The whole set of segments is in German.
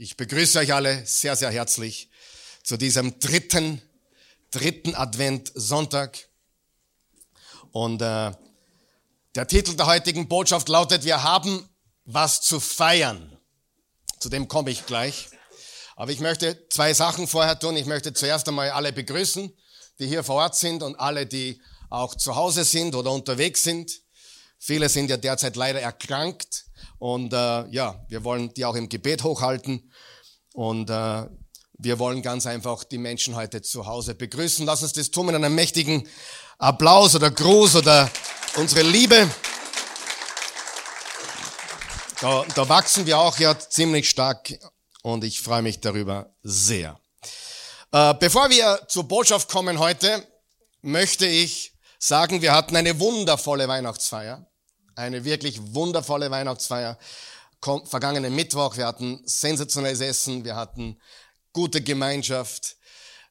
Ich begrüße euch alle sehr, sehr herzlich zu diesem dritten, dritten Advent Sonntag. Und äh, der Titel der heutigen Botschaft lautet, wir haben was zu feiern. Zu dem komme ich gleich. Aber ich möchte zwei Sachen vorher tun. Ich möchte zuerst einmal alle begrüßen, die hier vor Ort sind und alle, die auch zu Hause sind oder unterwegs sind. Viele sind ja derzeit leider erkrankt. Und äh, ja, wir wollen die auch im Gebet hochhalten. Und äh, wir wollen ganz einfach die Menschen heute zu Hause begrüßen. Lass uns das tun mit einem mächtigen Applaus oder Gruß oder unsere Liebe. Da, da wachsen wir auch ja ziemlich stark und ich freue mich darüber sehr. Äh, bevor wir zur Botschaft kommen heute, möchte ich sagen, wir hatten eine wundervolle Weihnachtsfeier eine wirklich wundervolle Weihnachtsfeier. Vergangenen Mittwoch, wir hatten sensationelles Essen, wir hatten gute Gemeinschaft.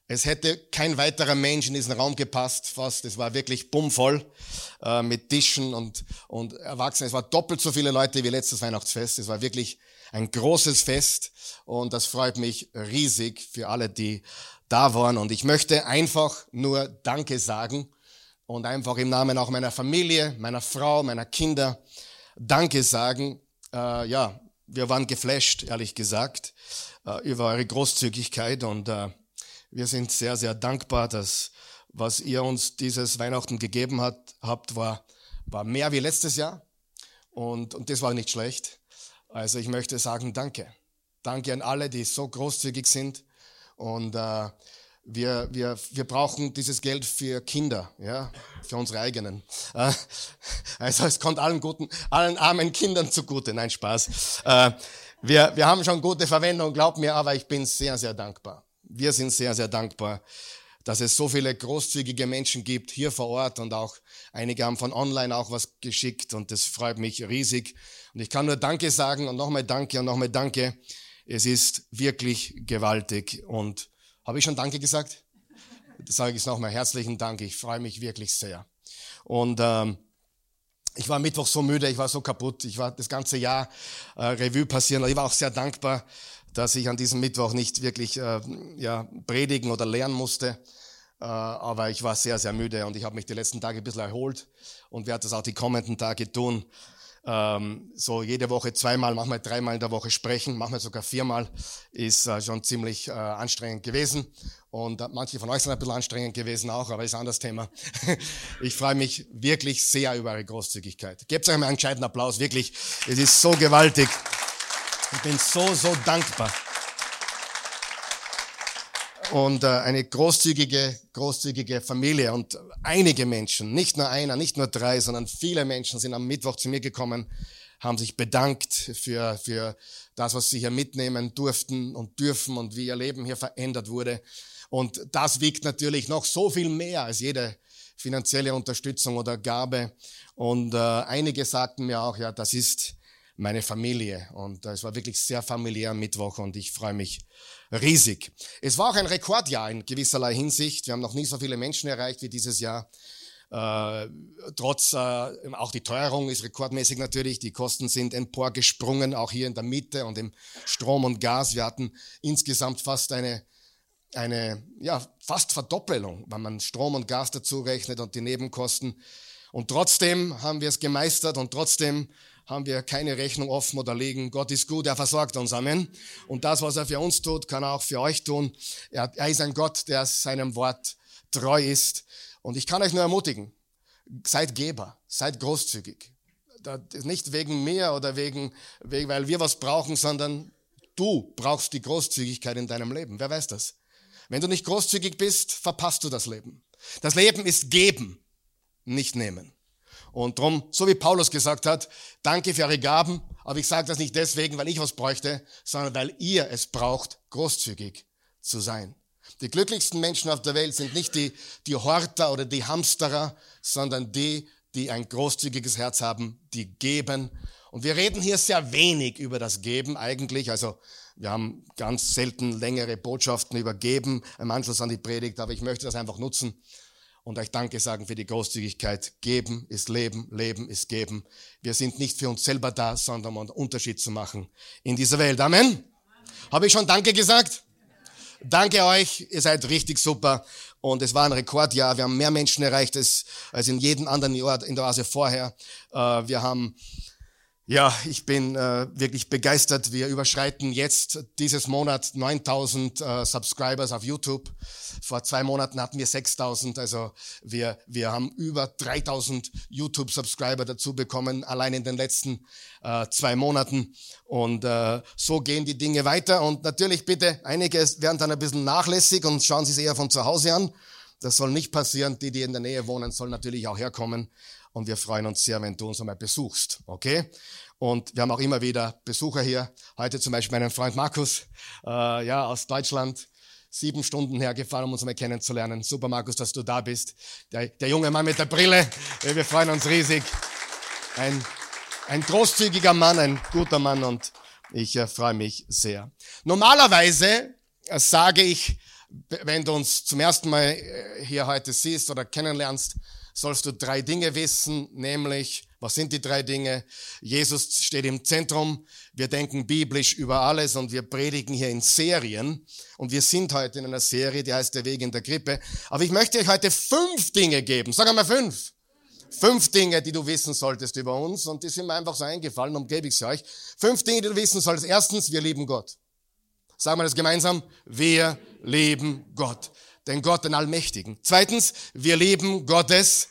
Es hätte kein weiterer Mensch in diesen Raum gepasst, fast. Es war wirklich bummvoll äh, mit Tischen und, und Erwachsenen. Es war doppelt so viele Leute wie letztes Weihnachtsfest. Es war wirklich ein großes Fest und das freut mich riesig für alle, die da waren. Und ich möchte einfach nur Danke sagen und einfach im Namen auch meiner Familie, meiner Frau, meiner Kinder Danke sagen. Äh, ja, wir waren geflasht, ehrlich gesagt, äh, über eure Großzügigkeit und äh, wir sind sehr, sehr dankbar, dass was ihr uns dieses Weihnachten gegeben hat, habt, war, war mehr wie letztes Jahr und, und das war nicht schlecht. Also ich möchte sagen, danke. Danke an alle, die so großzügig sind und äh, wir, wir, wir brauchen dieses Geld für Kinder, ja, für unsere eigenen. Äh, also es kommt allen guten, allen armen Kindern zugute. Nein, Spaß. Äh, wir, wir haben schon gute Verwendung, glaub mir, aber ich bin sehr, sehr dankbar. Wir sind sehr, sehr dankbar, dass es so viele großzügige Menschen gibt hier vor Ort und auch einige haben von online auch was geschickt und das freut mich riesig. Und ich kann nur Danke sagen und nochmal Danke und nochmal Danke. Es ist wirklich gewaltig und habe ich schon Danke gesagt? Das sage ich nochmal. Herzlichen Dank. Ich freue mich wirklich sehr. Und ähm, ich war Mittwoch so müde, ich war so kaputt. Ich war das ganze Jahr äh, Revue passieren. Ich war auch sehr dankbar, dass ich an diesem Mittwoch nicht wirklich äh, ja, predigen oder lernen musste. Äh, aber ich war sehr, sehr müde und ich habe mich die letzten Tage ein bisschen erholt und werde das auch die kommenden Tage tun ähm, so jede Woche zweimal, manchmal dreimal in der Woche sprechen, manchmal sogar viermal, ist äh, schon ziemlich äh, anstrengend gewesen. Und äh, manche von euch sind ein bisschen anstrengend gewesen auch, aber ist ein anderes Thema. ich freue mich wirklich sehr über eure Großzügigkeit. Gebt euch mal einen gescheiten Applaus, wirklich. Es ist so gewaltig. Ich bin so, so dankbar und äh, eine großzügige, großzügige Familie und einige Menschen, nicht nur einer, nicht nur drei, sondern viele Menschen sind am Mittwoch zu mir gekommen, haben sich bedankt für, für das, was sie hier mitnehmen durften und dürfen und wie ihr Leben hier verändert wurde. Und das wiegt natürlich noch so viel mehr als jede finanzielle Unterstützung oder Gabe. Und äh, einige sagten mir auch, ja, das ist meine Familie. Und äh, es war wirklich sehr familiär am Mittwoch und ich freue mich riesig. Es war auch ein Rekordjahr in gewisserlei Hinsicht. Wir haben noch nie so viele Menschen erreicht wie dieses Jahr. Äh, trotz, äh, auch die Teuerung ist rekordmäßig natürlich. Die Kosten sind emporgesprungen, auch hier in der Mitte und im Strom und Gas. Wir hatten insgesamt fast eine, eine, ja, fast Verdoppelung, wenn man Strom und Gas dazu rechnet und die Nebenkosten. Und trotzdem haben wir es gemeistert und trotzdem haben wir keine Rechnung offen oder liegen. Gott ist gut, er versorgt uns. Amen. Und das, was er für uns tut, kann er auch für euch tun. Er, er ist ein Gott, der seinem Wort treu ist. Und ich kann euch nur ermutigen, seid Geber, seid großzügig. Nicht wegen mir oder wegen, weil wir was brauchen, sondern du brauchst die Großzügigkeit in deinem Leben. Wer weiß das? Wenn du nicht großzügig bist, verpasst du das Leben. Das Leben ist geben, nicht nehmen. Und drum, so wie Paulus gesagt hat, danke für eure Gaben, aber ich sage das nicht deswegen, weil ich was bräuchte, sondern weil ihr es braucht, großzügig zu sein. Die glücklichsten Menschen auf der Welt sind nicht die, die Horter oder die Hamsterer, sondern die, die ein großzügiges Herz haben, die geben. Und wir reden hier sehr wenig über das Geben eigentlich. Also wir haben ganz selten längere Botschaften über Geben im Anschluss an die Predigt, aber ich möchte das einfach nutzen, und euch Danke sagen für die Großzügigkeit. Geben ist Leben, Leben ist Geben. Wir sind nicht für uns selber da, sondern um einen Unterschied zu machen in dieser Welt. Amen. Habe ich schon Danke gesagt? Danke euch, ihr seid richtig super. Und es war ein Rekordjahr. Wir haben mehr Menschen erreicht als, als in jedem anderen Jahr in der Oase vorher. Äh, wir haben ja, ich bin äh, wirklich begeistert. Wir überschreiten jetzt dieses Monat 9000 äh, Subscribers auf YouTube. Vor zwei Monaten hatten wir 6000. Also wir, wir haben über 3000 YouTube-Subscriber dazu bekommen, allein in den letzten äh, zwei Monaten. Und äh, so gehen die Dinge weiter. Und natürlich bitte, einige werden dann ein bisschen nachlässig und schauen sich eher von zu Hause an. Das soll nicht passieren. Die, die in der Nähe wohnen, sollen natürlich auch herkommen. Und wir freuen uns sehr, wenn du uns einmal besuchst. Okay? Und wir haben auch immer wieder Besucher hier. Heute zum Beispiel meinen Freund Markus, äh, ja, aus Deutschland. Sieben Stunden hergefahren, um uns mal kennenzulernen. Super, Markus, dass du da bist. Der, der junge Mann mit der Brille. Wir freuen uns riesig. Ein, ein großzügiger Mann, ein guter Mann und ich äh, freue mich sehr. Normalerweise äh, sage ich, wenn du uns zum ersten Mal äh, hier heute siehst oder kennenlernst, sollst du drei Dinge wissen, nämlich, was sind die drei Dinge? Jesus steht im Zentrum, wir denken biblisch über alles und wir predigen hier in Serien und wir sind heute in einer Serie, die heißt Der Weg in der Krippe. Aber ich möchte euch heute fünf Dinge geben, sag einmal fünf. Fünf Dinge, die du wissen solltest über uns und die sind mir einfach so eingefallen, und gebe ich sie euch. Fünf Dinge, die du wissen solltest. Erstens, wir lieben Gott. Sagen wir das gemeinsam. Wir lieben Gott den Gott, den Allmächtigen. Zweitens, wir lieben Gottes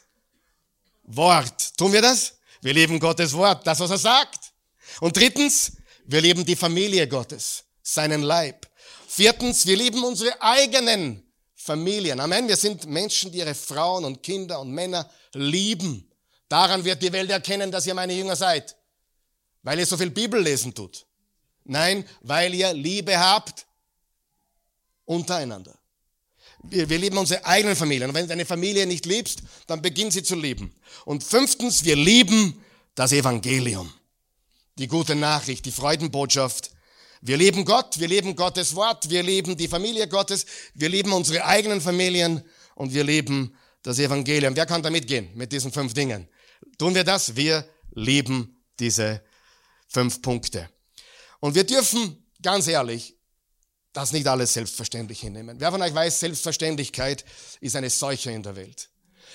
Wort. Tun wir das? Wir lieben Gottes Wort, das, was er sagt. Und drittens, wir lieben die Familie Gottes, seinen Leib. Viertens, wir lieben unsere eigenen Familien. Amen. Wir sind Menschen, die ihre Frauen und Kinder und Männer lieben. Daran wird die Welt erkennen, dass ihr meine Jünger seid. Weil ihr so viel Bibel lesen tut. Nein, weil ihr Liebe habt untereinander. Wir, wir lieben unsere eigenen Familien. Und wenn du deine Familie nicht liebst, dann beginn sie zu lieben. Und fünftens, wir lieben das Evangelium. Die gute Nachricht, die Freudenbotschaft. Wir lieben Gott, wir lieben Gottes Wort, wir lieben die Familie Gottes, wir lieben unsere eigenen Familien und wir lieben das Evangelium. Wer kann da mitgehen mit diesen fünf Dingen? Tun wir das? Wir lieben diese fünf Punkte. Und wir dürfen, ganz ehrlich, das nicht alles selbstverständlich hinnehmen. Wer von euch weiß, Selbstverständlichkeit ist eine Seuche in der Welt.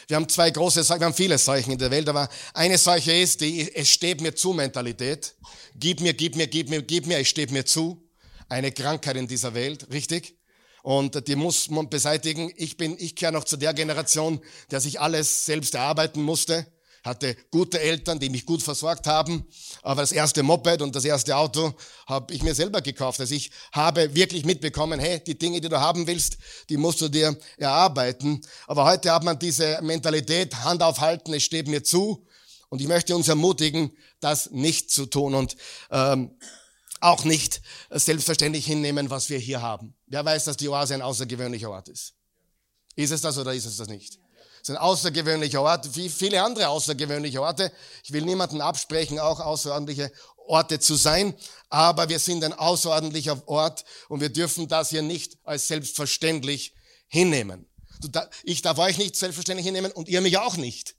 Wir haben zwei große Seuchen, wir haben viele Seuchen in der Welt, aber eine Seuche ist die Es steht mir zu Mentalität. Gib mir, gib mir, gib mir, gib mir, es steht mir zu. Eine Krankheit in dieser Welt, richtig? Und die muss man beseitigen. Ich bin, ich gehöre noch zu der Generation, der sich alles selbst erarbeiten musste hatte gute Eltern, die mich gut versorgt haben. Aber das erste Moped und das erste Auto habe ich mir selber gekauft. Also ich habe wirklich mitbekommen, hey, die Dinge, die du haben willst, die musst du dir erarbeiten. Aber heute hat man diese Mentalität, Hand aufhalten, es steht mir zu. Und ich möchte uns ermutigen, das nicht zu tun und ähm, auch nicht selbstverständlich hinnehmen, was wir hier haben. Wer weiß, dass die Oase ein außergewöhnlicher Ort ist? Ist es das oder ist es das nicht? Es ist ein außergewöhnlicher Ort, wie viele andere außergewöhnliche Orte. Ich will niemanden absprechen, auch außerordentliche Orte zu sein, aber wir sind ein außerordentlicher Ort und wir dürfen das hier nicht als selbstverständlich hinnehmen. Ich darf euch nicht selbstverständlich hinnehmen und ihr mich auch nicht.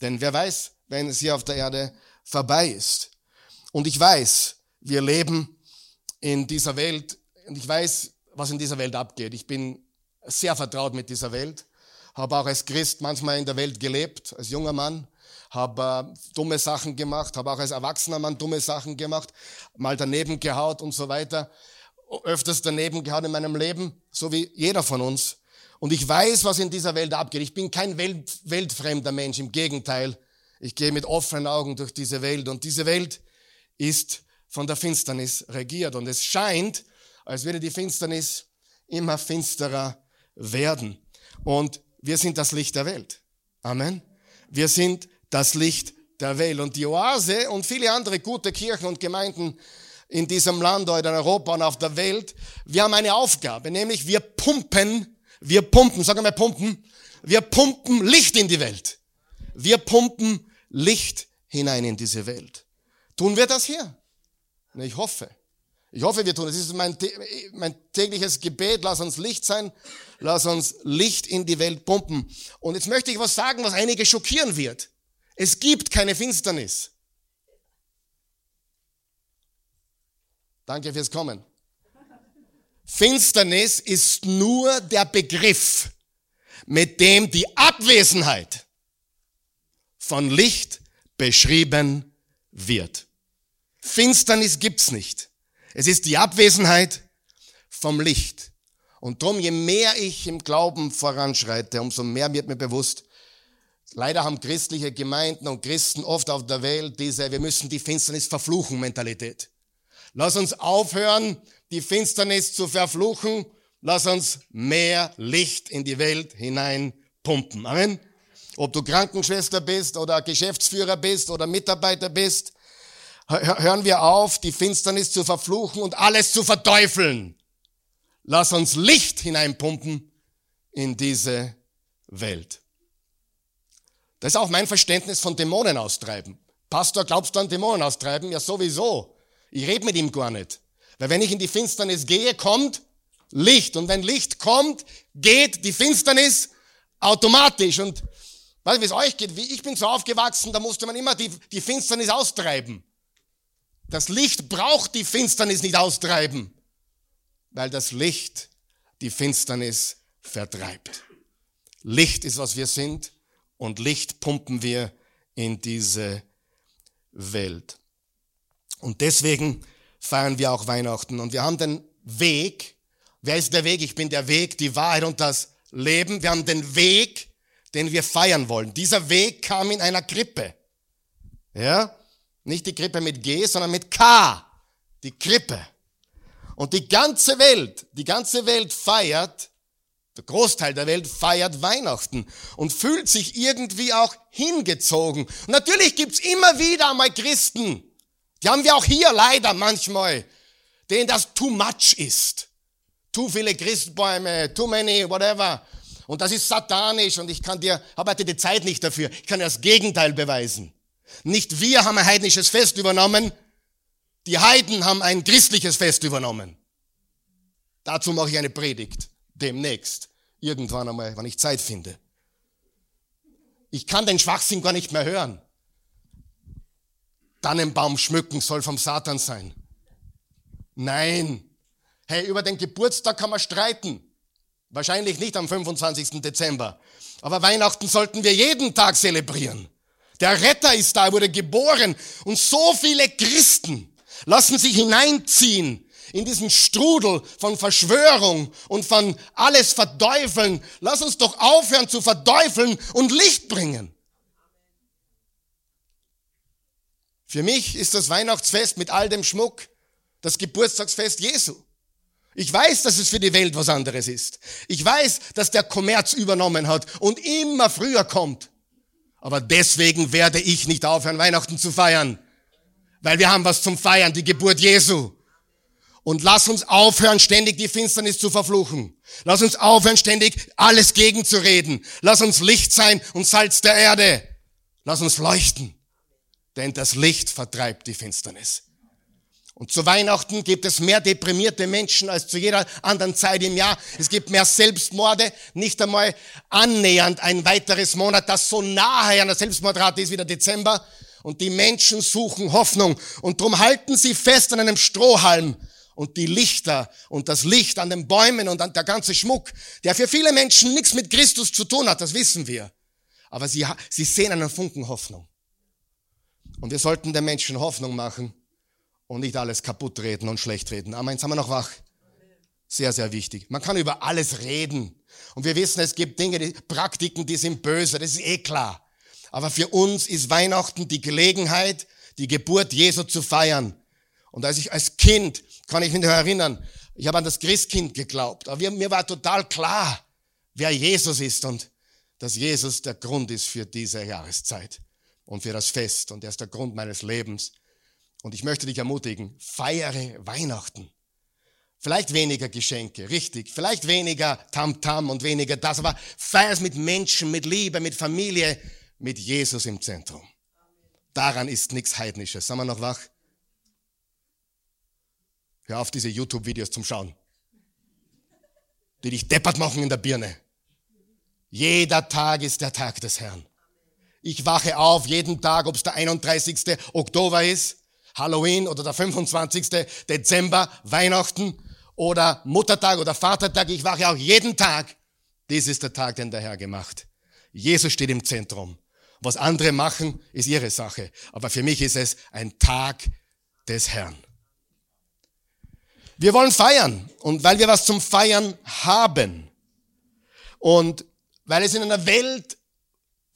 Denn wer weiß, wenn es hier auf der Erde vorbei ist. Und ich weiß, wir leben in dieser Welt und ich weiß, was in dieser Welt abgeht. Ich bin sehr vertraut mit dieser Welt habe auch als Christ manchmal in der Welt gelebt, als junger Mann, habe äh, dumme Sachen gemacht, habe auch als erwachsener Mann dumme Sachen gemacht, mal daneben gehaut und so weiter, öfters daneben gehaut in meinem Leben, so wie jeder von uns. Und ich weiß, was in dieser Welt abgeht. Ich bin kein Welt, weltfremder Mensch, im Gegenteil. Ich gehe mit offenen Augen durch diese Welt und diese Welt ist von der Finsternis regiert und es scheint, als würde die Finsternis immer finsterer werden. Und wir sind das Licht der Welt. Amen. Wir sind das Licht der Welt. Und die Oase und viele andere gute Kirchen und Gemeinden in diesem Land oder in Europa und auf der Welt, wir haben eine Aufgabe, nämlich wir pumpen, wir pumpen, sagen wir pumpen, wir pumpen Licht in die Welt. Wir pumpen Licht hinein in diese Welt. Tun wir das hier? Ich hoffe. Ich hoffe, wir tun. Das ist mein, mein tägliches Gebet. Lass uns Licht sein. Lass uns Licht in die Welt pumpen. Und jetzt möchte ich was sagen, was einige schockieren wird. Es gibt keine Finsternis. Danke fürs Kommen. Finsternis ist nur der Begriff, mit dem die Abwesenheit von Licht beschrieben wird. Finsternis gibt's nicht. Es ist die Abwesenheit vom Licht. Und drum, je mehr ich im Glauben voranschreite, umso mehr wird mir bewusst, leider haben christliche Gemeinden und Christen oft auf der Welt diese, wir müssen die Finsternis verfluchen Mentalität. Lass uns aufhören, die Finsternis zu verfluchen. Lass uns mehr Licht in die Welt hinein pumpen. Amen. Ob du Krankenschwester bist oder Geschäftsführer bist oder Mitarbeiter bist, hören wir auf, die Finsternis zu verfluchen und alles zu verteufeln. Lass uns Licht hineinpumpen in diese Welt. Das ist auch mein Verständnis von Dämonen austreiben. Pastor, glaubst du an Dämonen austreiben? Ja, sowieso. Ich rede mit ihm gar nicht. Weil wenn ich in die Finsternis gehe, kommt Licht. Und wenn Licht kommt, geht die Finsternis automatisch. Und weißt du, wie es euch geht? Ich bin so aufgewachsen, da musste man immer die, die Finsternis austreiben. Das Licht braucht die Finsternis nicht austreiben, weil das Licht die Finsternis vertreibt. Licht ist, was wir sind und Licht pumpen wir in diese Welt. Und deswegen feiern wir auch Weihnachten. Und wir haben den Weg. Wer ist der Weg? Ich bin der Weg, die Wahrheit und das Leben. Wir haben den Weg, den wir feiern wollen. Dieser Weg kam in einer Krippe. Ja? Nicht die Krippe mit G, sondern mit K. Die Krippe. Und die ganze Welt, die ganze Welt feiert, der Großteil der Welt feiert Weihnachten und fühlt sich irgendwie auch hingezogen. Und natürlich gibt's immer wieder einmal Christen, die haben wir auch hier leider manchmal, denen das too much ist. Zu viele Christbäume, too many, whatever. Und das ist satanisch und ich kann dir, habe heute die Zeit nicht dafür. Ich kann dir das Gegenteil beweisen. Nicht wir haben ein heidnisches Fest übernommen, die Heiden haben ein christliches Fest übernommen. Dazu mache ich eine Predigt demnächst, irgendwann einmal, wenn ich Zeit finde. Ich kann den Schwachsinn gar nicht mehr hören. Tannenbaum schmücken soll vom Satan sein. Nein. Hey, über den Geburtstag kann man streiten. Wahrscheinlich nicht am 25. Dezember. Aber Weihnachten sollten wir jeden Tag zelebrieren. Der Retter ist da, er wurde geboren. Und so viele Christen lassen sich hineinziehen in diesen Strudel von Verschwörung und von alles verdeufeln. Lass uns doch aufhören zu verdeufeln und Licht bringen. Für mich ist das Weihnachtsfest mit all dem Schmuck das Geburtstagsfest Jesu. Ich weiß, dass es für die Welt was anderes ist. Ich weiß, dass der Kommerz übernommen hat und immer früher kommt. Aber deswegen werde ich nicht aufhören, Weihnachten zu feiern. Weil wir haben was zum Feiern, die Geburt Jesu. Und lass uns aufhören, ständig die Finsternis zu verfluchen. Lass uns aufhören, ständig alles gegenzureden. Lass uns Licht sein und Salz der Erde. Lass uns leuchten denn das Licht vertreibt die Finsternis. Und zu Weihnachten gibt es mehr deprimierte Menschen als zu jeder anderen Zeit im Jahr. Es gibt mehr Selbstmorde, nicht einmal annähernd ein weiteres Monat, das so nahe an der Selbstmordrate ist wie der Dezember. Und die Menschen suchen Hoffnung. Und drum halten sie fest an einem Strohhalm. Und die Lichter und das Licht an den Bäumen und an der ganze Schmuck, der für viele Menschen nichts mit Christus zu tun hat, das wissen wir. Aber sie, sie sehen einen Funken Hoffnung. Und wir sollten den Menschen Hoffnung machen und nicht alles kaputt reden und schlecht reden. Amen. Haben wir noch wach. Sehr, sehr wichtig. Man kann über alles reden. Und wir wissen, es gibt Dinge, die, Praktiken, die sind böse. Das ist eh klar. Aber für uns ist Weihnachten die Gelegenheit, die Geburt Jesu zu feiern. Und als ich als Kind, kann ich mich noch erinnern, ich habe an das Christkind geglaubt. Aber mir war total klar, wer Jesus ist und dass Jesus der Grund ist für diese Jahreszeit und für das Fest. Und er ist der Grund meines Lebens. Und ich möchte dich ermutigen, feiere Weihnachten. Vielleicht weniger Geschenke, richtig. Vielleicht weniger Tamtam -Tam und weniger das, aber feier es mit Menschen, mit Liebe, mit Familie, mit Jesus im Zentrum. Daran ist nichts Heidnisches. Sind wir noch wach? Hör auf, diese YouTube-Videos zum Schauen. Die dich deppert machen in der Birne. Jeder Tag ist der Tag des Herrn. Ich wache auf jeden Tag, ob es der 31. Oktober ist, Halloween oder der 25. Dezember, Weihnachten. oder Muttertag oder Vatertag, ich wache auch jeden Tag. Dies ist der Tag, den der Herr gemacht. Jesus steht im Zentrum. Was andere machen, ist ihre Sache. Aber für mich ist es ein Tag des Herrn. Wir wollen feiern. Und weil wir was zum Feiern haben. Und weil es in einer Welt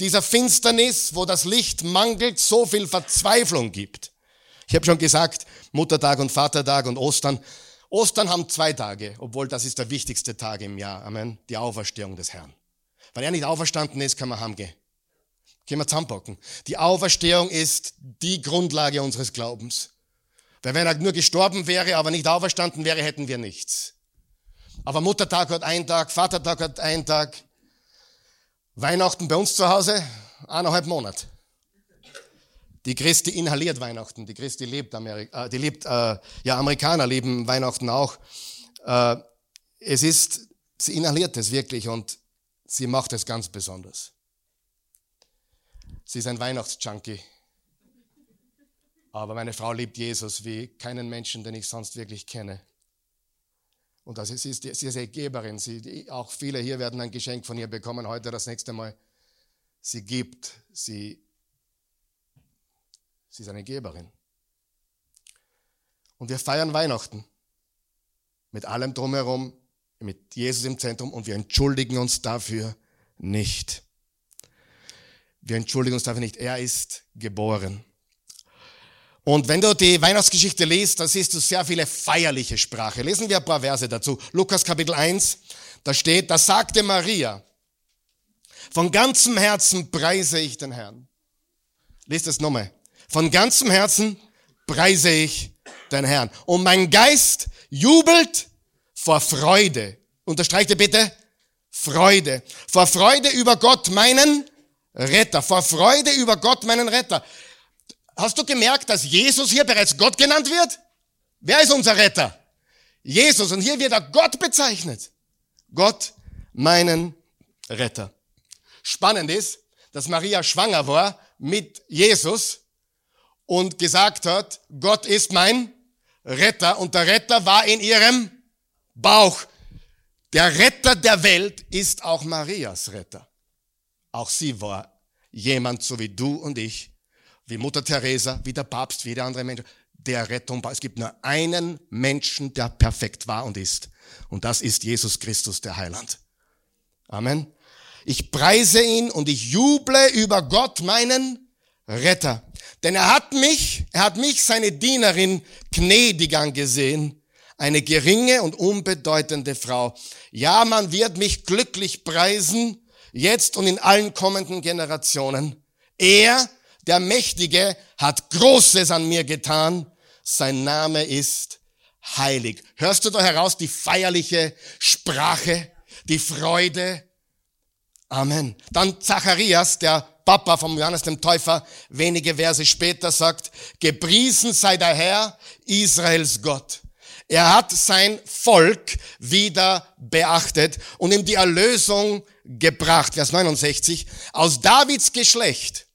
dieser Finsternis, wo das Licht mangelt, so viel Verzweiflung gibt. Ich habe schon gesagt, Muttertag und Vatertag und Ostern. Ostern haben zwei Tage, obwohl das ist der wichtigste Tag im Jahr. Amen. Die Auferstehung des Herrn. Weil er nicht auferstanden ist, kann man heimgehen. Können wir zusammenpacken. Die Auferstehung ist die Grundlage unseres Glaubens. Weil wenn er nur gestorben wäre, aber nicht auferstanden wäre, hätten wir nichts. Aber Muttertag hat einen Tag, Vatertag hat einen Tag. Weihnachten bei uns zu Hause, eineinhalb Monate. Die Christi inhaliert Weihnachten. Die Christi lebt Amerika, äh, die lebt, äh, ja, Amerikaner leben Weihnachten auch. Äh, es ist, sie inhaliert es wirklich und sie macht es ganz besonders. Sie ist ein Weihnachtsjunkie. Aber meine Frau liebt Jesus wie keinen Menschen, den ich sonst wirklich kenne. Und ist, sie ist, sie ist eine Geberin. Sie, auch viele hier werden ein Geschenk von ihr bekommen heute, das nächste Mal. Sie gibt, sie, sie ist eine Geberin. Und wir feiern Weihnachten mit allem drumherum, mit Jesus im Zentrum und wir entschuldigen uns dafür nicht. Wir entschuldigen uns dafür nicht. Er ist geboren. Und wenn du die Weihnachtsgeschichte liest, da siehst du sehr viele feierliche Sprache. Lesen wir ein paar Verse dazu. Lukas Kapitel 1, da steht, da sagte Maria, von ganzem Herzen preise ich den Herrn. Lies das nochmal. Von ganzem Herzen preise ich den Herrn. Und mein Geist jubelt vor Freude. Unterstreicht ihr bitte? Freude. Vor Freude über Gott, meinen Retter, vor Freude über Gott, meinen Retter. Hast du gemerkt, dass Jesus hier bereits Gott genannt wird? Wer ist unser Retter? Jesus. Und hier wird er Gott bezeichnet. Gott, meinen Retter. Spannend ist, dass Maria schwanger war mit Jesus und gesagt hat, Gott ist mein Retter. Und der Retter war in ihrem Bauch. Der Retter der Welt ist auch Marias Retter. Auch sie war jemand so wie du und ich, wie Mutter Teresa, wie der Papst, wie der andere Mensch, der Rettung war. Es gibt nur einen Menschen, der perfekt war und ist. Und das ist Jesus Christus, der Heiland. Amen. Ich preise ihn und ich juble über Gott, meinen Retter. Denn er hat mich, er hat mich, seine Dienerin, gnädig angesehen, eine geringe und unbedeutende Frau. Ja, man wird mich glücklich preisen, jetzt und in allen kommenden Generationen. Er, der Mächtige, hat Großes an mir getan. Sein Name ist heilig. Hörst du da heraus die feierliche Sprache, die Freude? Amen. Dann Zacharias, der Papa vom Johannes dem Täufer, wenige Verse später sagt, gepriesen sei der Herr, Israels Gott. Er hat sein Volk wieder beachtet und ihm die Erlösung gebracht. Vers 69. Aus Davids Geschlecht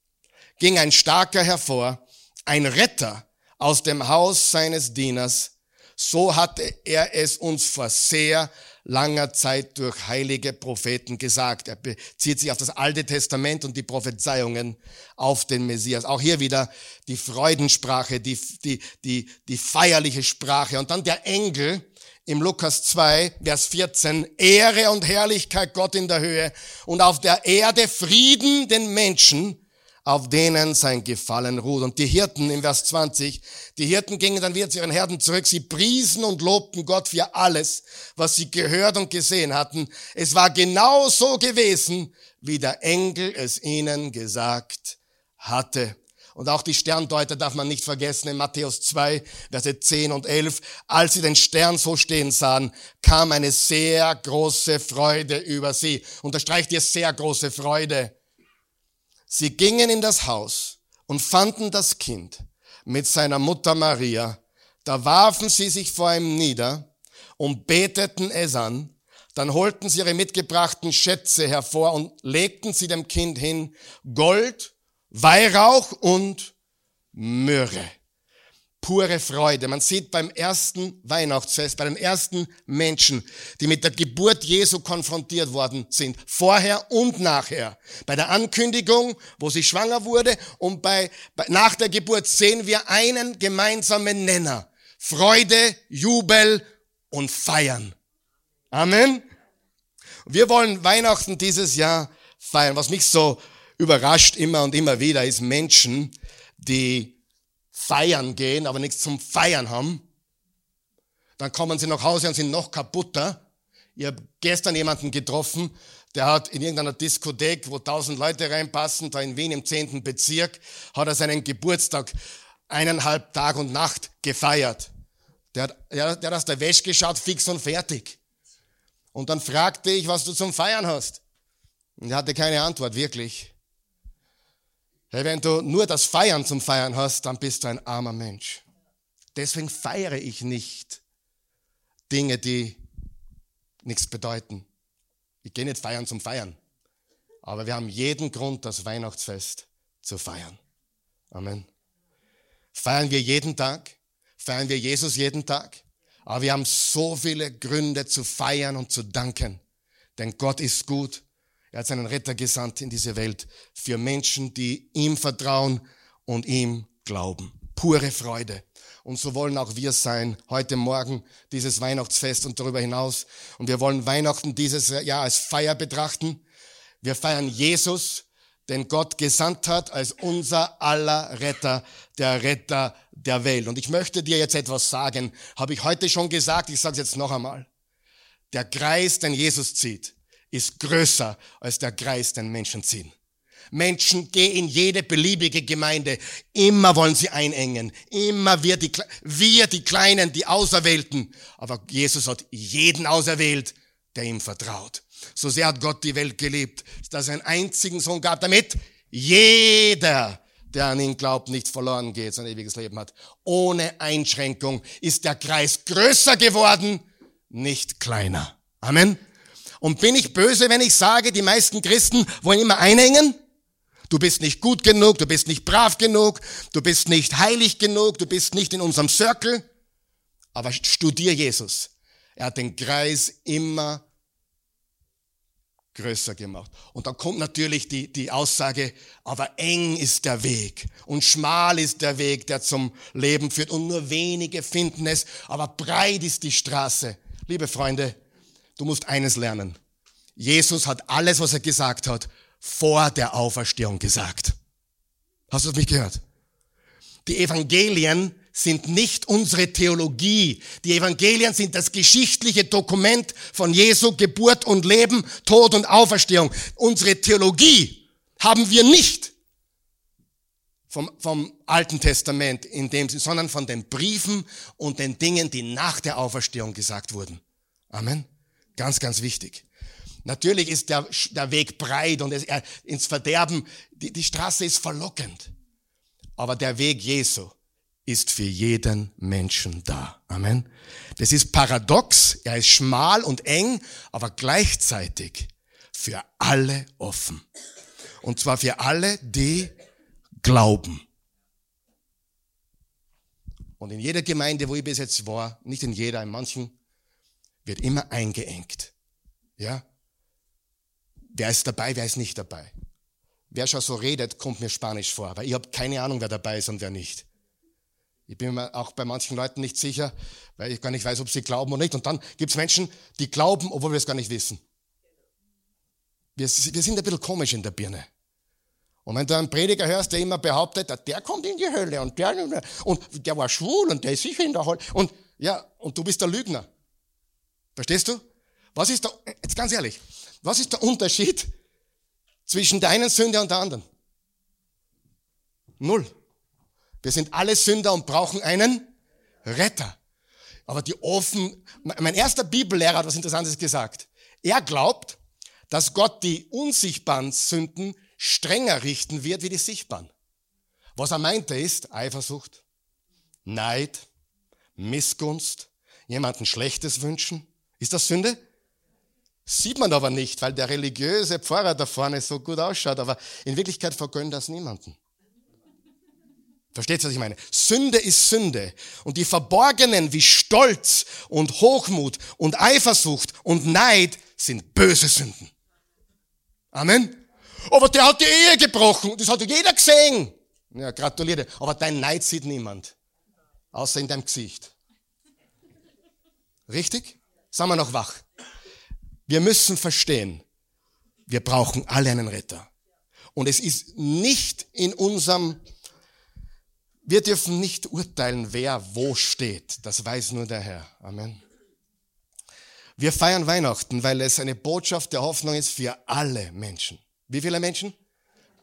ging ein starker hervor, ein Retter aus dem Haus seines Dieners. So hatte er es uns vor sehr langer Zeit durch heilige Propheten gesagt. Er bezieht sich auf das Alte Testament und die Prophezeiungen auf den Messias. Auch hier wieder die Freudensprache, die, die, die, die feierliche Sprache. Und dann der Engel, im Lukas 2, Vers 14, Ehre und Herrlichkeit Gott in der Höhe und auf der Erde Frieden den Menschen, auf denen sein Gefallen ruht. Und die Hirten im Vers 20, die Hirten gingen dann wieder zu ihren Herden zurück. Sie priesen und lobten Gott für alles, was sie gehört und gesehen hatten. Es war genau so gewesen, wie der Engel es ihnen gesagt hatte. Und auch die Sterndeuter darf man nicht vergessen in Matthäus 2, Verse 10 und 11. Als sie den Stern so stehen sahen, kam eine sehr große Freude über sie. Unterstreicht ihr sehr große Freude. Sie gingen in das Haus und fanden das Kind mit seiner Mutter Maria. Da warfen sie sich vor ihm nieder und beteten es an. Dann holten sie ihre mitgebrachten Schätze hervor und legten sie dem Kind hin Gold, Weihrauch und Myrrhe. Pure Freude. Man sieht beim ersten Weihnachtsfest, bei den ersten Menschen, die mit der Geburt Jesu konfrontiert worden sind, vorher und nachher. Bei der Ankündigung, wo sie schwanger wurde und bei, bei nach der Geburt sehen wir einen gemeinsamen Nenner. Freude, Jubel und Feiern. Amen. Wir wollen Weihnachten dieses Jahr feiern. Was mich so überrascht immer und immer wieder ist Menschen, die feiern gehen, aber nichts zum Feiern haben. Dann kommen sie nach Hause und sind noch kaputter. Ich habe gestern jemanden getroffen, der hat in irgendeiner Diskothek, wo tausend Leute reinpassen, da in Wien im zehnten Bezirk, hat er seinen Geburtstag eineinhalb Tag und Nacht gefeiert. Der hat, der, der hat aus der Wäsche geschaut, fix und fertig. Und dann fragte ich, was du zum Feiern hast. Und er hatte keine Antwort, wirklich. Hey, wenn du nur das Feiern zum Feiern hast, dann bist du ein armer Mensch. Deswegen feiere ich nicht Dinge, die nichts bedeuten. Ich gehe nicht feiern zum Feiern. Aber wir haben jeden Grund, das Weihnachtsfest zu feiern. Amen. Feiern wir jeden Tag? Feiern wir Jesus jeden Tag? Aber wir haben so viele Gründe zu feiern und zu danken. Denn Gott ist gut er hat seinen Retter gesandt in diese Welt für Menschen, die ihm vertrauen und ihm glauben. Pure Freude. Und so wollen auch wir sein, heute Morgen dieses Weihnachtsfest und darüber hinaus. Und wir wollen Weihnachten dieses Jahr als Feier betrachten. Wir feiern Jesus, den Gott gesandt hat als unser aller Retter, der Retter der Welt. Und ich möchte dir jetzt etwas sagen, habe ich heute schon gesagt, ich sage es jetzt noch einmal. Der Kreis, den Jesus zieht, ist größer als der Kreis, den Menschen ziehen. Menschen gehen in jede beliebige Gemeinde. Immer wollen sie einengen. Immer wir die, wir die Kleinen, die Auserwählten. Aber Jesus hat jeden auserwählt, der ihm vertraut. So sehr hat Gott die Welt geliebt, dass er einen einzigen Sohn gab, damit jeder, der an ihn glaubt, nicht verloren geht, sein ewiges Leben hat. Ohne Einschränkung ist der Kreis größer geworden, nicht kleiner. Amen. Und bin ich böse, wenn ich sage, die meisten Christen wollen immer einhängen? Du bist nicht gut genug, du bist nicht brav genug, du bist nicht heilig genug, du bist nicht in unserem Circle. Aber studier Jesus. Er hat den Kreis immer größer gemacht. Und dann kommt natürlich die, die Aussage, aber eng ist der Weg und schmal ist der Weg, der zum Leben führt und nur wenige finden es, aber breit ist die Straße. Liebe Freunde, Du musst eines lernen. Jesus hat alles, was er gesagt hat, vor der Auferstehung gesagt. Hast du mich gehört? Die Evangelien sind nicht unsere Theologie. Die Evangelien sind das geschichtliche Dokument von Jesu Geburt und Leben, Tod und Auferstehung. Unsere Theologie haben wir nicht vom, vom Alten Testament in dem Sinne, sondern von den Briefen und den Dingen, die nach der Auferstehung gesagt wurden. Amen. Ganz, ganz wichtig. Natürlich ist der, der Weg breit und es, er, ins Verderben, die, die Straße ist verlockend. Aber der Weg Jesu ist für jeden Menschen da. Amen. Das ist paradox, er ist schmal und eng, aber gleichzeitig für alle offen. Und zwar für alle, die glauben. Und in jeder Gemeinde, wo ich bis jetzt war, nicht in jeder, in manchen, wird immer eingeengt. Ja? Wer ist dabei, wer ist nicht dabei? Wer schon so redet, kommt mir Spanisch vor, weil ich habe keine Ahnung, wer dabei ist und wer nicht. Ich bin mir auch bei manchen Leuten nicht sicher, weil ich gar nicht weiß, ob sie glauben oder nicht. Und dann gibt es Menschen, die glauben, obwohl wir es gar nicht wissen. Wir, wir sind ein bisschen komisch in der Birne. Und wenn du einen Prediger hörst, der immer behauptet, der kommt in die Hölle und der, und der war schwul und der ist sicher in der Hölle. Und ja, und du bist der Lügner. Verstehst du? Was ist der, jetzt ganz ehrlich, was ist der Unterschied zwischen der einen Sünde und der anderen? Null. Wir sind alle Sünder und brauchen einen Retter. Aber die offen, mein erster Bibellehrer hat was Interessantes gesagt. Er glaubt, dass Gott die unsichtbaren Sünden strenger richten wird wie die sichtbaren. Was er meinte ist Eifersucht, Neid, Missgunst, jemanden Schlechtes wünschen, ist das Sünde? Sieht man aber nicht, weil der religiöse Pfarrer da vorne so gut ausschaut, aber in Wirklichkeit vergönnt das niemanden. Versteht ihr, was ich meine? Sünde ist Sünde. Und die Verborgenen wie Stolz und Hochmut und Eifersucht und Neid sind böse Sünden. Amen. Aber der hat die Ehe gebrochen. Das hat jeder gesehen. Ja, gratuliere. Aber dein Neid sieht niemand. Außer in deinem Gesicht. Richtig? Sagen wir noch wach. Wir müssen verstehen, wir brauchen alle einen Retter. Und es ist nicht in unserem, wir dürfen nicht urteilen, wer wo steht. Das weiß nur der Herr. Amen. Wir feiern Weihnachten, weil es eine Botschaft der Hoffnung ist für alle Menschen. Wie viele Menschen?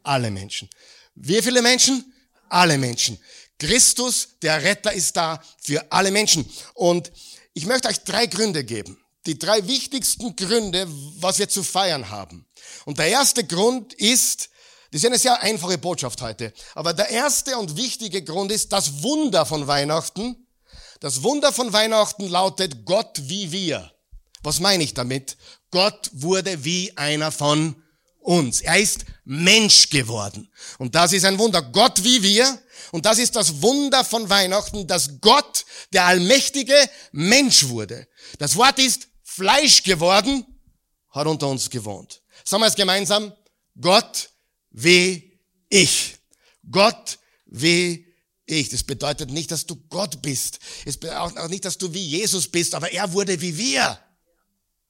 Alle Menschen. Wie viele Menschen? Alle Menschen. Christus, der Retter, ist da für alle Menschen. Und ich möchte euch drei Gründe geben. Die drei wichtigsten Gründe, was wir zu feiern haben. Und der erste Grund ist, das ist eine sehr einfache Botschaft heute, aber der erste und wichtige Grund ist das Wunder von Weihnachten. Das Wunder von Weihnachten lautet Gott wie wir. Was meine ich damit? Gott wurde wie einer von uns. Er ist Mensch geworden. Und das ist ein Wunder. Gott wie wir. Und das ist das Wunder von Weihnachten, dass Gott, der Allmächtige, Mensch wurde. Das Wort ist Fleisch geworden, hat unter uns gewohnt. Sagen wir es gemeinsam. Gott wie ich. Gott wie ich. Das bedeutet nicht, dass du Gott bist. Es bedeutet auch nicht, dass du wie Jesus bist, aber er wurde wie wir.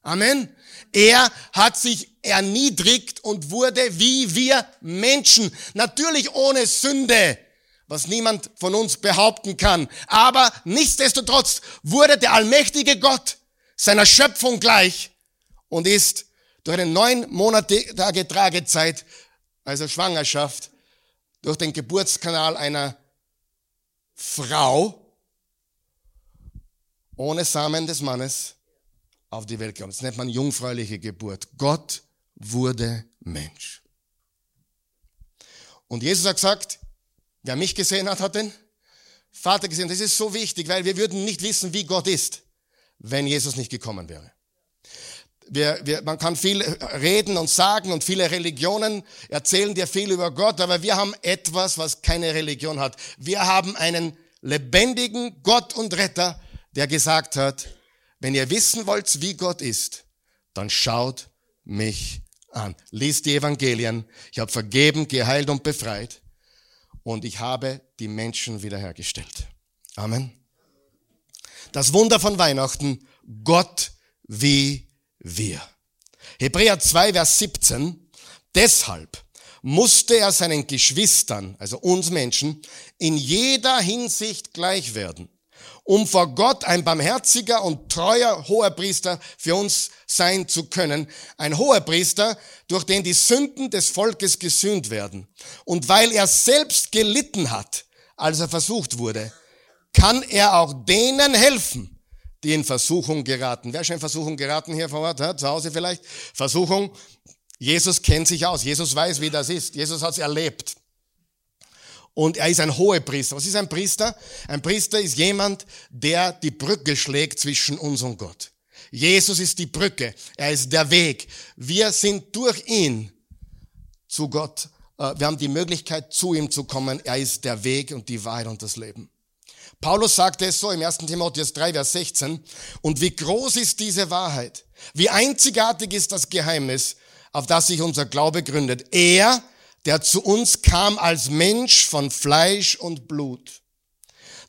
Amen. Er hat sich erniedrigt und wurde wie wir Menschen. Natürlich ohne Sünde, was niemand von uns behaupten kann. Aber nichtsdestotrotz wurde der allmächtige Gott seiner Schöpfung gleich und ist durch eine neun Monate Tragezeit, also Schwangerschaft, durch den Geburtskanal einer Frau ohne Samen des Mannes auf die Welt gekommen. Das nennt man jungfräuliche Geburt. Gott wurde Mensch. Und Jesus hat gesagt, wer mich gesehen hat, hat den Vater gesehen. Das ist so wichtig, weil wir würden nicht wissen, wie Gott ist, wenn Jesus nicht gekommen wäre. Wir, wir, man kann viel reden und sagen und viele Religionen erzählen dir viel über Gott, aber wir haben etwas, was keine Religion hat. Wir haben einen lebendigen Gott und Retter, der gesagt hat, wenn ihr wissen wollt, wie Gott ist, dann schaut mich an. Lies die Evangelien. Ich habe vergeben, geheilt und befreit. Und ich habe die Menschen wiederhergestellt. Amen. Das Wunder von Weihnachten, Gott wie wir. Hebräer 2, Vers 17. Deshalb musste er seinen Geschwistern, also uns Menschen, in jeder Hinsicht gleich werden um vor Gott ein barmherziger und treuer Hoherpriester für uns sein zu können. Ein Hoherpriester, durch den die Sünden des Volkes gesühnt werden. Und weil er selbst gelitten hat, als er versucht wurde, kann er auch denen helfen, die in Versuchung geraten. Wer schon in Versuchung geraten hier vor Ort, zu Hause vielleicht? Versuchung. Jesus kennt sich aus. Jesus weiß, wie das ist. Jesus hat es erlebt und er ist ein Hohepriester. Was ist ein Priester? Ein Priester ist jemand, der die Brücke schlägt zwischen uns und Gott. Jesus ist die Brücke. Er ist der Weg. Wir sind durch ihn zu Gott. Äh, wir haben die Möglichkeit, zu ihm zu kommen. Er ist der Weg und die Wahrheit und das Leben. Paulus sagte es so im 1. Timotheus 3, Vers 16. Und wie groß ist diese Wahrheit? Wie einzigartig ist das Geheimnis, auf das sich unser Glaube gründet. Er, der zu uns kam als Mensch von Fleisch und Blut,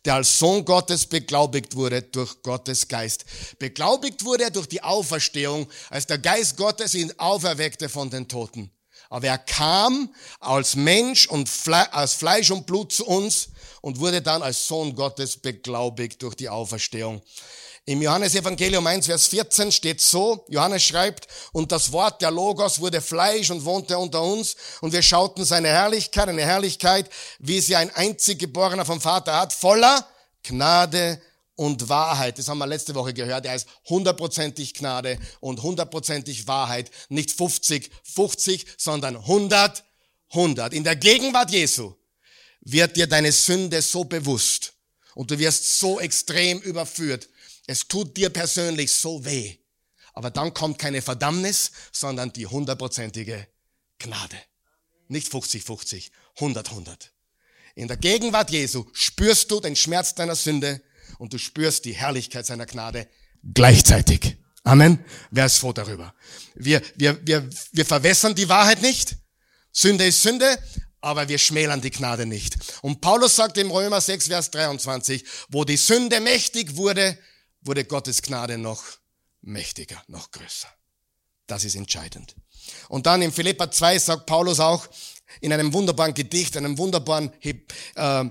der als Sohn Gottes beglaubigt wurde durch Gottes Geist. Beglaubigt wurde er durch die Auferstehung, als der Geist Gottes ihn auferweckte von den Toten. Aber er kam als Mensch und Fle als Fleisch und Blut zu uns und wurde dann als Sohn Gottes beglaubigt durch die Auferstehung. Im Johannesevangelium 1, Vers 14 steht so, Johannes schreibt, und das Wort der Logos wurde Fleisch und wohnte unter uns, und wir schauten seine Herrlichkeit, eine Herrlichkeit, wie sie ein einzig Geborener vom Vater hat, voller Gnade und Wahrheit. Das haben wir letzte Woche gehört. Er ist hundertprozentig Gnade und hundertprozentig Wahrheit. Nicht 50, 50, sondern 100, 100. In der Gegenwart Jesu wird dir deine Sünde so bewusst und du wirst so extrem überführt es tut dir persönlich so weh. Aber dann kommt keine Verdammnis, sondern die hundertprozentige Gnade. Nicht 50, 50, 100, 100. In der Gegenwart Jesu spürst du den Schmerz deiner Sünde und du spürst die Herrlichkeit seiner Gnade gleichzeitig. Amen. Wer ist froh darüber? Wir, wir, wir, wir verwässern die Wahrheit nicht. Sünde ist Sünde, aber wir schmälern die Gnade nicht. Und Paulus sagt im Römer 6, Vers 23, wo die Sünde mächtig wurde, wurde Gottes Gnade noch mächtiger, noch größer. Das ist entscheidend. Und dann in Philippa 2 sagt Paulus auch in einem wunderbaren Gedicht, einem wunderbaren, äh,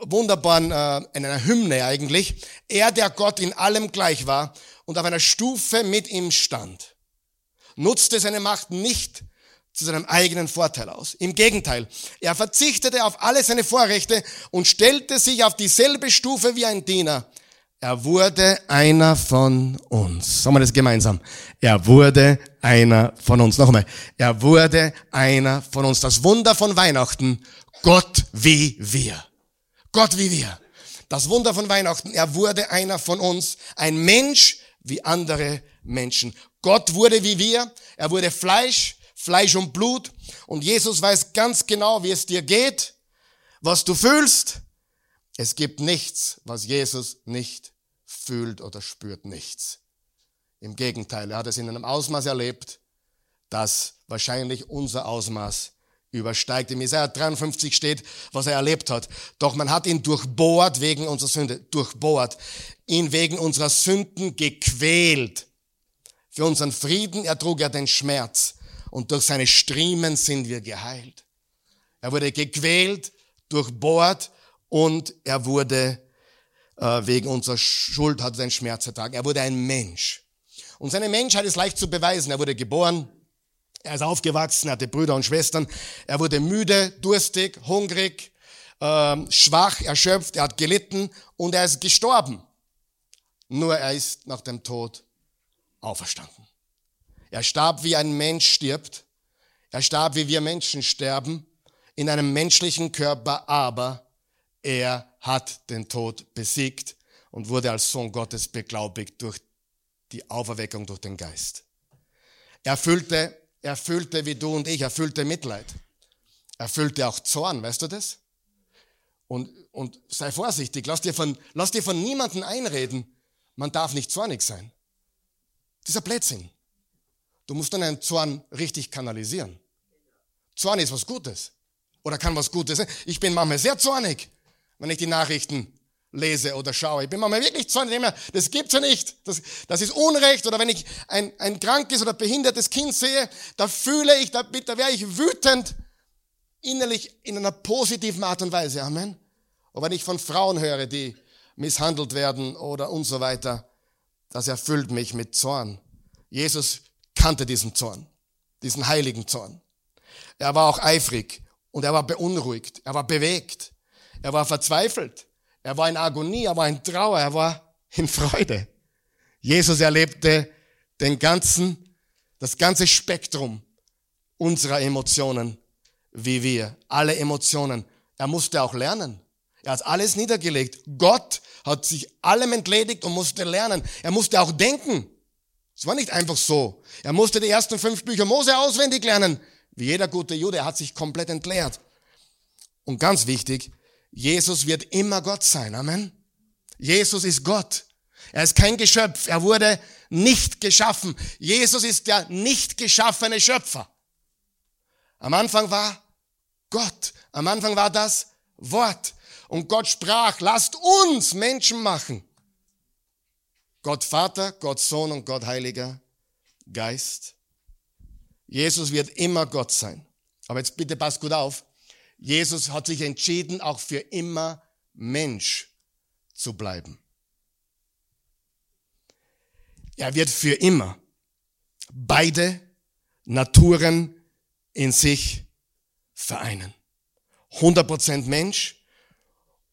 wunderbaren, äh, in einer Hymne eigentlich, er, der Gott in allem gleich war und auf einer Stufe mit ihm stand, nutzte seine Macht nicht zu seinem eigenen Vorteil aus. Im Gegenteil, er verzichtete auf alle seine Vorrechte und stellte sich auf dieselbe Stufe wie ein Diener. Er wurde einer von uns. Sagen wir das gemeinsam. Er wurde einer von uns. Noch einmal. Er wurde einer von uns. Das Wunder von Weihnachten. Gott wie wir. Gott wie wir. Das Wunder von Weihnachten. Er wurde einer von uns. Ein Mensch wie andere Menschen. Gott wurde wie wir. Er wurde Fleisch, Fleisch und Blut. Und Jesus weiß ganz genau, wie es dir geht, was du fühlst. Es gibt nichts, was Jesus nicht fühlt oder spürt nichts. Im Gegenteil, er hat es in einem Ausmaß erlebt, das wahrscheinlich unser Ausmaß übersteigt. Im Isaiah 53 steht, was er erlebt hat. Doch man hat ihn durchbohrt wegen unserer Sünde, durchbohrt, ihn wegen unserer Sünden gequält. Für unseren Frieden ertrug er den Schmerz und durch seine Striemen sind wir geheilt. Er wurde gequält, durchbohrt und er wurde äh, wegen unserer Schuld hat seinen Schmerz ertragen. Er wurde ein Mensch. Und seine Menschheit ist leicht zu beweisen. Er wurde geboren, er ist aufgewachsen, er hatte Brüder und Schwestern. Er wurde müde, durstig, hungrig, äh, schwach, erschöpft, er hat gelitten und er ist gestorben. Nur er ist nach dem Tod auferstanden. Er starb, wie ein Mensch stirbt. Er starb, wie wir Menschen sterben, in einem menschlichen Körper, aber er hat den Tod besiegt und wurde als Sohn Gottes beglaubigt durch die Auferweckung durch den Geist. Er fühlte, er fühlte wie du und ich, er fühlte Mitleid. Er fühlte auch Zorn, weißt du das? Und, und sei vorsichtig, lass dir, von, lass dir von niemandem einreden, man darf nicht zornig sein. Dieser Blödsinn. Du musst dann einen Zorn richtig kanalisieren. Zorn ist was Gutes. Oder kann was Gutes sein. Ich bin manchmal sehr zornig wenn ich die Nachrichten lese oder schaue. Ich bin manchmal wirklich zornig, das gibt's ja nicht. Das, das ist Unrecht. Oder wenn ich ein, ein krankes oder behindertes Kind sehe, da fühle ich, da, da wäre ich wütend, innerlich in einer positiven Art und Weise. Amen. Und wenn ich von Frauen höre, die misshandelt werden oder und so weiter, das erfüllt mich mit Zorn. Jesus kannte diesen Zorn, diesen heiligen Zorn. Er war auch eifrig und er war beunruhigt, er war bewegt. Er war verzweifelt. Er war in Agonie, er war in Trauer, er war in Freude. Jesus erlebte den ganzen, das ganze Spektrum unserer Emotionen wie wir. Alle Emotionen. Er musste auch lernen. Er hat alles niedergelegt. Gott hat sich allem entledigt und musste lernen. Er musste auch denken. Es war nicht einfach so. Er musste die ersten fünf Bücher Mose auswendig lernen. Wie jeder gute Jude, er hat sich komplett entleert. Und ganz wichtig, Jesus wird immer Gott sein. Amen. Jesus ist Gott. Er ist kein Geschöpf. Er wurde nicht geschaffen. Jesus ist der nicht geschaffene Schöpfer. Am Anfang war Gott. Am Anfang war das Wort. Und Gott sprach, lasst uns Menschen machen. Gott Vater, Gott Sohn und Gott Heiliger Geist. Jesus wird immer Gott sein. Aber jetzt bitte passt gut auf. Jesus hat sich entschieden, auch für immer Mensch zu bleiben. Er wird für immer beide Naturen in sich vereinen. 100% Mensch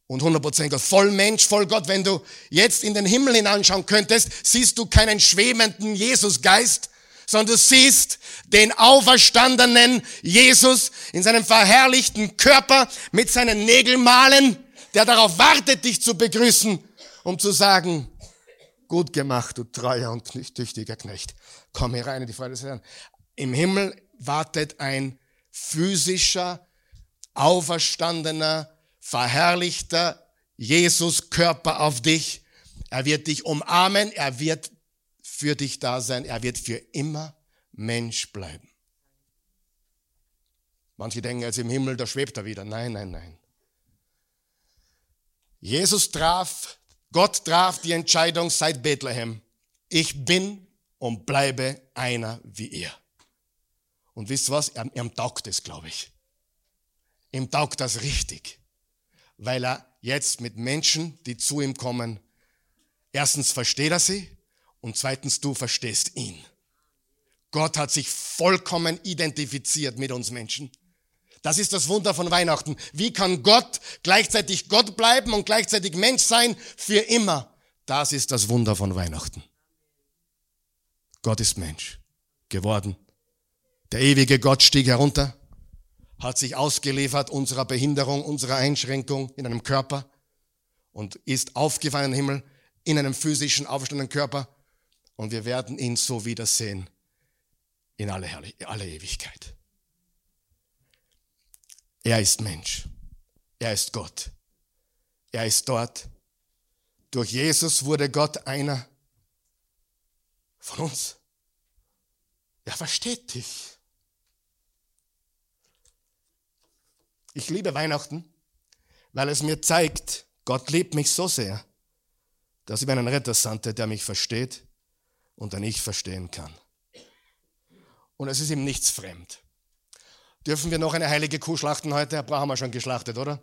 und 100% Gott. Voll Mensch, voll Gott. Wenn du jetzt in den Himmel hineinschauen könntest, siehst du keinen schwebenden Jesusgeist, sondern du siehst den auferstandenen Jesus in seinem verherrlichten Körper mit seinen Nägelmalen, der darauf wartet, dich zu begrüßen, um zu sagen, gut gemacht, du treuer und tüchtiger Knecht. Komm hier rein in die Freude des Herrn. Im Himmel wartet ein physischer, auferstandener, verherrlichter Jesus Körper auf dich. Er wird dich umarmen, er wird für dich da sein, er wird für immer Mensch bleiben. Manche denken jetzt im Himmel, da schwebt er wieder. Nein, nein, nein. Jesus traf, Gott traf die Entscheidung seit Bethlehem. Ich bin und bleibe einer wie ihr. Und wisst was? Er, ihm taugt es, glaube ich. Ihm taugt das richtig. Weil er jetzt mit Menschen, die zu ihm kommen, erstens versteht er sie und zweitens du verstehst ihn. Gott hat sich vollkommen identifiziert mit uns Menschen. Das ist das Wunder von Weihnachten. Wie kann Gott gleichzeitig Gott bleiben und gleichzeitig Mensch sein für immer? Das ist das Wunder von Weihnachten. Gott ist Mensch geworden. Der ewige Gott stieg herunter, hat sich ausgeliefert unserer Behinderung, unserer Einschränkung in einem Körper und ist aufgefahren im Himmel in einem physischen, aufstehenden Körper. Und wir werden ihn so wiedersehen in alle, alle Ewigkeit. Er ist Mensch. Er ist Gott. Er ist dort. Durch Jesus wurde Gott einer von uns. Er versteht dich. Ich liebe Weihnachten, weil es mir zeigt, Gott liebt mich so sehr, dass ich einen Retter sandte, der mich versteht und den ich verstehen kann. Und es ist ihm nichts fremd. Dürfen wir noch eine heilige Kuh schlachten heute? Abraham haben wir schon geschlachtet, oder?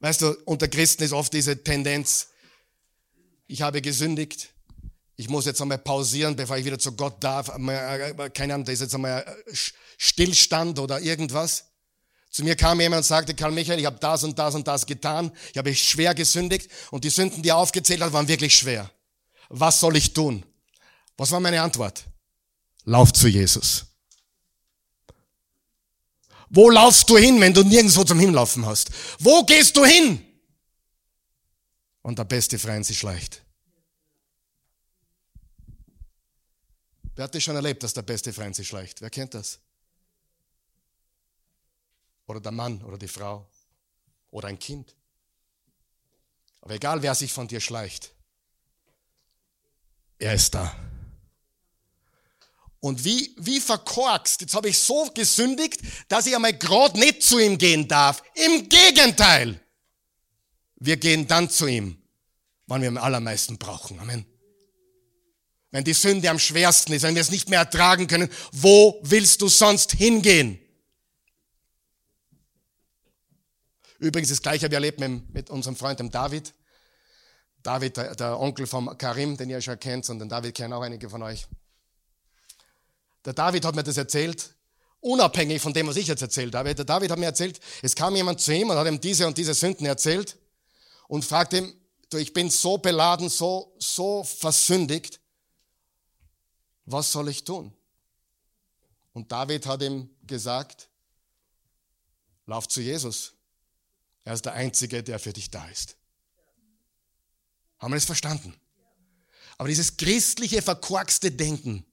Weißt du, unter Christen ist oft diese Tendenz, ich habe gesündigt, ich muss jetzt einmal pausieren, bevor ich wieder zu Gott darf. Äh, keine Ahnung, da ist jetzt einmal Stillstand oder irgendwas. Zu mir kam jemand und sagte, Karl Michael, ich habe das und das und das getan. Ich habe schwer gesündigt und die Sünden, die er aufgezählt hat, waren wirklich schwer. Was soll ich tun? Was war meine Antwort? Lauf zu Jesus. Wo laufst du hin, wenn du nirgendwo zum Hinlaufen hast? Wo gehst du hin? Und der beste Freund sich schleicht. Wer hat das schon erlebt, dass der beste Freund sich schleicht? Wer kennt das? Oder der Mann oder die Frau oder ein Kind. Aber egal, wer sich von dir schleicht, er ist da. Und wie, wie verkorkst, jetzt habe ich so gesündigt, dass ich einmal gerade nicht zu ihm gehen darf. Im Gegenteil. Wir gehen dann zu ihm, wann wir am allermeisten brauchen. Amen. Wenn die Sünde am schwersten ist, wenn wir es nicht mehr ertragen können, wo willst du sonst hingehen? Übrigens das Gleiche, wir erlebt mit, mit unserem Freund, dem David. David, der, der Onkel von Karim, den ihr schon kennt, und den David kennen auch einige von euch. Der David hat mir das erzählt, unabhängig von dem, was ich jetzt erzählt habe. Der David hat mir erzählt, es kam jemand zu ihm und hat ihm diese und diese Sünden erzählt und fragte ihm, du, ich bin so beladen, so, so versündigt, was soll ich tun? Und David hat ihm gesagt, lauf zu Jesus. Er ist der Einzige, der für dich da ist. Haben wir das verstanden? Aber dieses christliche, verkorkste Denken,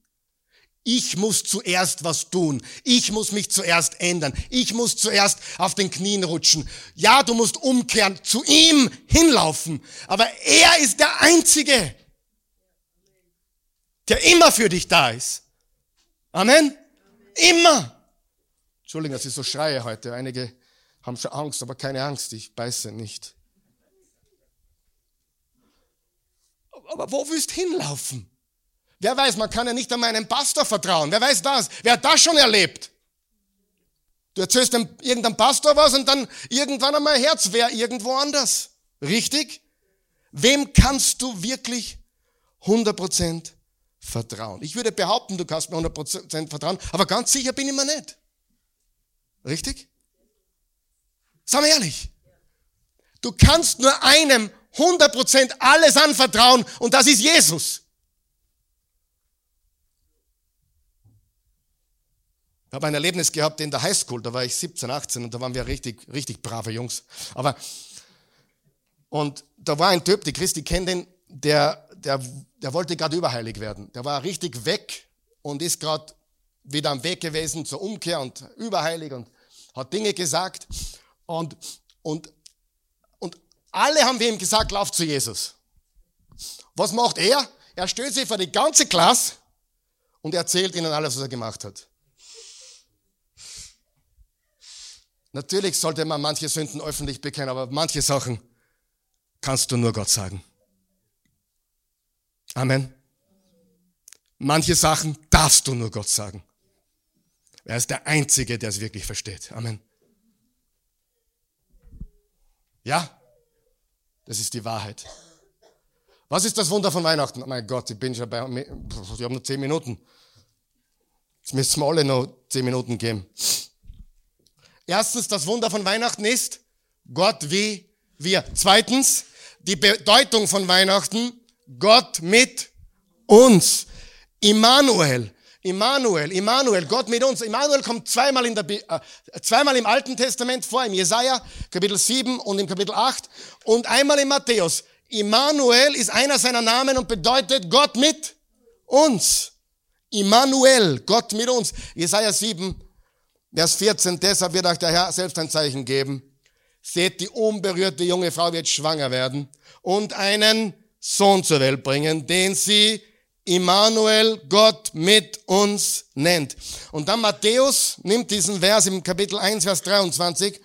ich muss zuerst was tun. Ich muss mich zuerst ändern. Ich muss zuerst auf den Knien rutschen. Ja, du musst umkehren, zu ihm hinlaufen. Aber er ist der Einzige, der immer für dich da ist. Amen? Immer. Entschuldigung, dass ich so schreie heute. Einige haben schon Angst, aber keine Angst, ich beiße nicht. Aber wo willst du hinlaufen? Wer weiß, man kann ja nicht an meinen Pastor vertrauen. Wer weiß das? Wer hat das schon erlebt? Du erzählst dem, irgendeinem Pastor was und dann irgendwann einmal Herz wäre irgendwo anders. Richtig? Wem kannst du wirklich 100% vertrauen. Ich würde behaupten, du kannst mir 100% vertrauen, aber ganz sicher bin ich mir nicht. Richtig? Sag mal ehrlich. Du kannst nur einem 100% alles anvertrauen und das ist Jesus. Ich habe ein Erlebnis gehabt in der Highschool, da war ich 17, 18 und da waren wir richtig, richtig brave Jungs. Aber, und da war ein Typ, die Christi kennt den, der, der der wollte gerade überheilig werden. Der war richtig weg und ist gerade wieder am Weg gewesen zur Umkehr und überheilig und hat Dinge gesagt. Und, und alle haben wir ihm gesagt, lauf zu Jesus. Was macht er? Er stellt sich vor die ganze Klasse und erzählt ihnen alles, was er gemacht hat. Natürlich sollte man manche Sünden öffentlich bekennen, aber manche Sachen kannst du nur Gott sagen. Amen. Manche Sachen darfst du nur Gott sagen. Er ist der Einzige, der es wirklich versteht. Amen. Ja, das ist die Wahrheit. Was ist das Wunder von Weihnachten? Oh mein Gott, ich bin schon bei, ich habe nur zehn Minuten. Jetzt müssen wir alle noch zehn Minuten geben. Erstens, das Wunder von Weihnachten ist Gott wie wir. Zweitens, die Bedeutung von Weihnachten, Gott mit uns. Immanuel. Immanuel, Immanuel, Gott mit uns. Immanuel kommt zweimal, in der, äh, zweimal im Alten Testament vor, im Jesaja, Kapitel 7 und im Kapitel 8 und einmal in Matthäus. Immanuel ist einer seiner Namen und bedeutet Gott mit uns. Immanuel, Gott mit uns. Jesaja 7, Vers 14, deshalb wird euch der Herr selbst ein Zeichen geben. Seht, die unberührte junge Frau wird schwanger werden und einen Sohn zur Welt bringen, den sie Immanuel, Gott mit uns nennt. Und dann Matthäus nimmt diesen Vers im Kapitel 1, Vers 23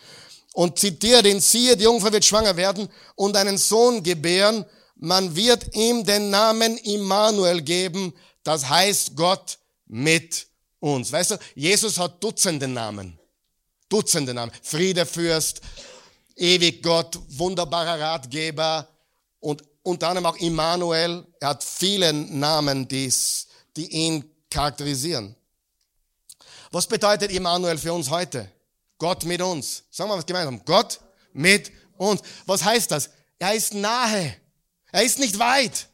und zitiert ihn, siehe, die Jungfrau wird schwanger werden und einen Sohn gebären. Man wird ihm den Namen Immanuel geben, das heißt Gott mit uns. Weißt du, Jesus hat Dutzende Namen. Dutzende Namen. Friedefürst, ewig Gott, wunderbarer Ratgeber und unter anderem auch Immanuel. Er hat viele Namen, die's, die ihn charakterisieren. Was bedeutet Immanuel für uns heute? Gott mit uns. Sagen wir was gemeinsam. Gott mit uns. Was heißt das? Er ist nahe. Er ist nicht weit.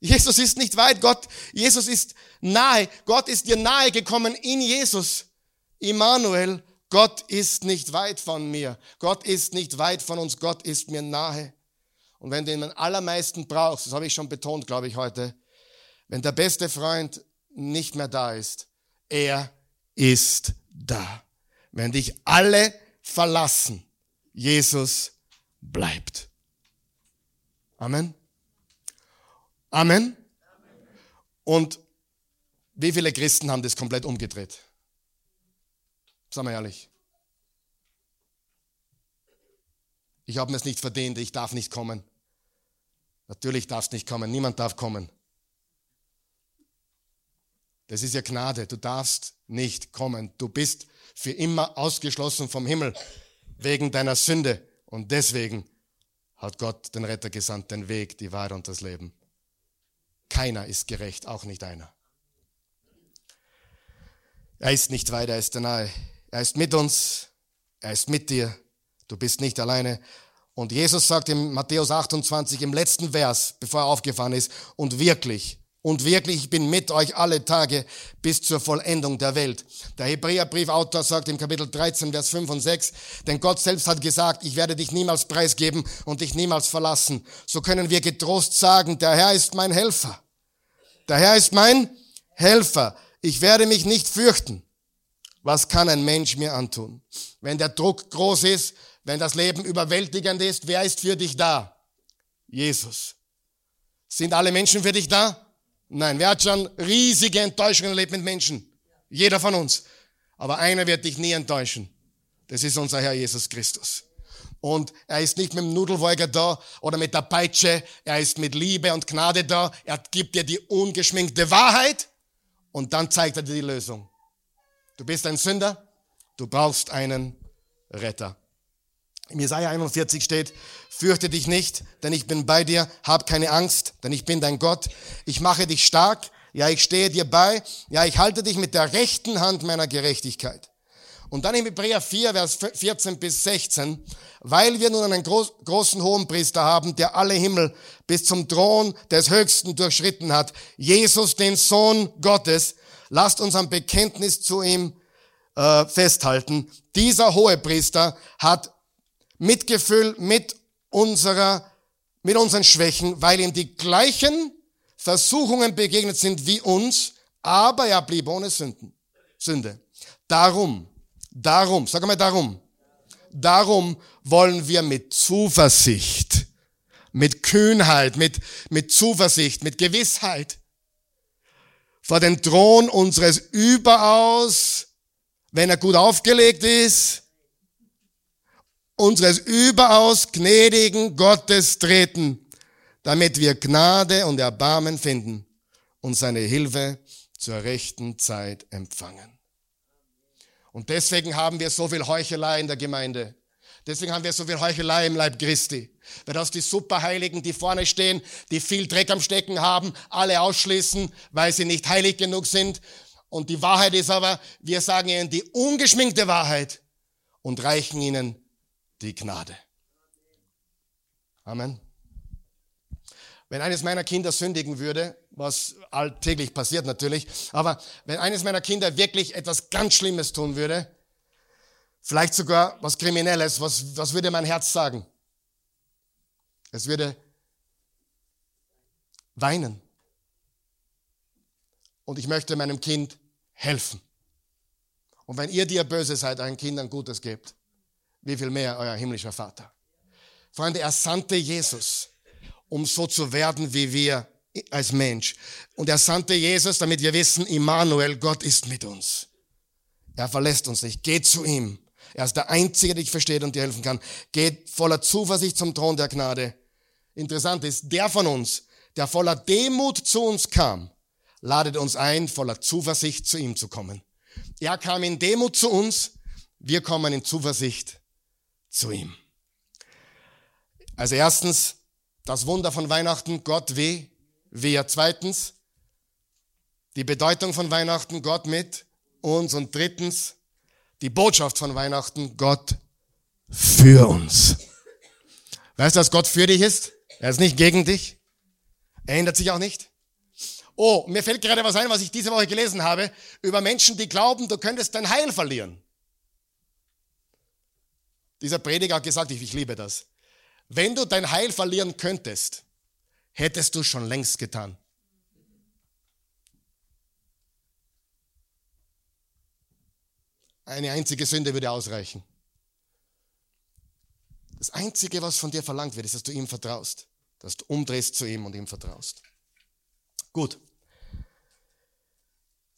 Jesus ist nicht weit. Gott, Jesus ist nahe. Gott ist dir nahe gekommen in Jesus. Immanuel, Gott ist nicht weit von mir. Gott ist nicht weit von uns. Gott ist mir nahe. Und wenn du ihn am allermeisten brauchst, das habe ich schon betont, glaube ich, heute, wenn der beste Freund nicht mehr da ist, er ist da. Wenn dich alle verlassen, Jesus bleibt. Amen. Amen. Und wie viele Christen haben das komplett umgedreht? Sagen wir ehrlich. Ich habe mir es nicht verdient, ich darf nicht kommen. Natürlich darfst nicht kommen, niemand darf kommen. Das ist ja Gnade, du darfst nicht kommen. Du bist für immer ausgeschlossen vom Himmel wegen deiner Sünde. Und deswegen hat Gott den Retter gesandt, den Weg, die Wahrheit und das Leben. Keiner ist gerecht, auch nicht einer. Er ist nicht weit, er ist nahe. Er ist mit uns, er ist mit dir. Du bist nicht alleine. Und Jesus sagt in Matthäus 28 im letzten Vers, bevor er aufgefahren ist, und wirklich, und wirklich, ich bin mit euch alle Tage bis zur Vollendung der Welt. Der Hebräerbriefautor sagt im Kapitel 13, Vers 5 und 6, denn Gott selbst hat gesagt, ich werde dich niemals preisgeben und dich niemals verlassen. So können wir getrost sagen, der Herr ist mein Helfer. Der Herr ist mein Helfer. Ich werde mich nicht fürchten. Was kann ein Mensch mir antun? Wenn der Druck groß ist, wenn das Leben überwältigend ist, wer ist für dich da? Jesus. Sind alle Menschen für dich da? Nein, wer hat schon riesige Enttäuschungen erlebt mit Menschen? Jeder von uns. Aber einer wird dich nie enttäuschen. Das ist unser Herr Jesus Christus. Und er ist nicht mit dem Nudelwolger da oder mit der Peitsche. Er ist mit Liebe und Gnade da. Er gibt dir die ungeschminkte Wahrheit und dann zeigt er dir die Lösung. Du bist ein Sünder. Du brauchst einen Retter. Im Jesaja 41 steht, fürchte dich nicht, denn ich bin bei dir, hab keine Angst, denn ich bin dein Gott. Ich mache dich stark, ja, ich stehe dir bei, ja, ich halte dich mit der rechten Hand meiner Gerechtigkeit. Und dann im Hebräer 4, Vers 14 bis 16, weil wir nun einen groß, großen Hohenpriester haben, der alle Himmel bis zum Thron des Höchsten durchschritten hat, Jesus, den Sohn Gottes, lasst uns ein Bekenntnis zu ihm äh, festhalten. Dieser Hohepriester hat Mitgefühl mit unserer, mit unseren Schwächen, weil ihm die gleichen Versuchungen begegnet sind wie uns, aber er blieb ohne Sünden, Sünde. Darum, darum, sag mal darum, darum wollen wir mit Zuversicht, mit Kühnheit, mit, mit Zuversicht, mit Gewissheit vor den Thron unseres überaus, wenn er gut aufgelegt ist, unseres überaus gnädigen Gottes treten, damit wir Gnade und Erbarmen finden und seine Hilfe zur rechten Zeit empfangen. Und deswegen haben wir so viel Heuchelei in der Gemeinde. Deswegen haben wir so viel Heuchelei im Leib Christi. Weil das die Superheiligen, die vorne stehen, die viel Dreck am Stecken haben, alle ausschließen, weil sie nicht heilig genug sind. Und die Wahrheit ist aber, wir sagen ihnen die ungeschminkte Wahrheit und reichen ihnen die Gnade. Amen. Wenn eines meiner Kinder sündigen würde, was alltäglich passiert natürlich, aber wenn eines meiner Kinder wirklich etwas ganz Schlimmes tun würde, vielleicht sogar was Kriminelles, was, was würde mein Herz sagen? Es würde weinen. Und ich möchte meinem Kind helfen. Und wenn ihr, die ihr böse seid, euren Kindern Gutes gebt, wie viel mehr euer himmlischer Vater. Freunde, er sandte Jesus um so zu werden wie wir als Mensch. Und er sandte Jesus, damit wir wissen, Immanuel, Gott ist mit uns. Er verlässt uns nicht. Geht zu ihm. Er ist der Einzige, der dich versteht und dir helfen kann. Geht voller Zuversicht zum Thron der Gnade. Interessant ist, der von uns, der voller Demut zu uns kam, ladet uns ein, voller Zuversicht zu ihm zu kommen. Er kam in Demut zu uns, wir kommen in Zuversicht zu ihm. Also erstens, das Wunder von Weihnachten, Gott weh, wir. Zweitens, die Bedeutung von Weihnachten, Gott mit uns. Und drittens, die Botschaft von Weihnachten, Gott für uns. Weißt du, dass Gott für dich ist? Er ist nicht gegen dich. Er ändert sich auch nicht. Oh, mir fällt gerade was ein, was ich diese Woche gelesen habe, über Menschen, die glauben, du könntest dein Heil verlieren. Dieser Prediger hat gesagt, ich, ich liebe das. Wenn du dein Heil verlieren könntest, hättest du schon längst getan. Eine einzige Sünde würde ausreichen. Das Einzige, was von dir verlangt wird, ist, dass du ihm vertraust, dass du umdrehst zu ihm und ihm vertraust. Gut.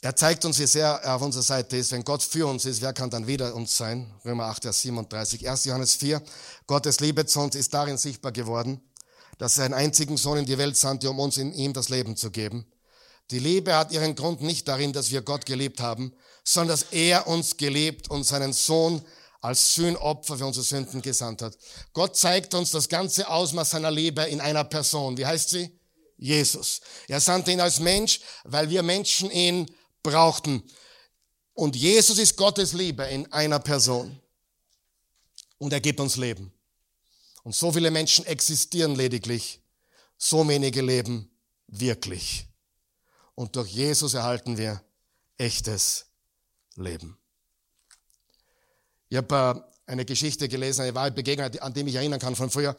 Er zeigt uns, wie sehr er auf unserer Seite ist. Wenn Gott für uns ist, wer kann dann wieder uns sein? Römer 8, Vers 37. 1. Johannes 4. Gottes Liebe zu uns ist darin sichtbar geworden, dass er einen einzigen Sohn in die Welt sandte, um uns in ihm das Leben zu geben. Die Liebe hat ihren Grund nicht darin, dass wir Gott geliebt haben, sondern dass er uns geliebt und seinen Sohn als Sühnopfer für unsere Sünden gesandt hat. Gott zeigt uns das ganze Ausmaß seiner Liebe in einer Person. Wie heißt sie? Jesus. Er sandte ihn als Mensch, weil wir Menschen ihn brauchten. Und Jesus ist Gottes Liebe in einer Person. Und er gibt uns Leben. Und so viele Menschen existieren lediglich, so wenige leben wirklich. Und durch Jesus erhalten wir echtes Leben. Ich habe äh, eine Geschichte gelesen, eine wahre Begegnung, an die ich mich erinnern kann von früher.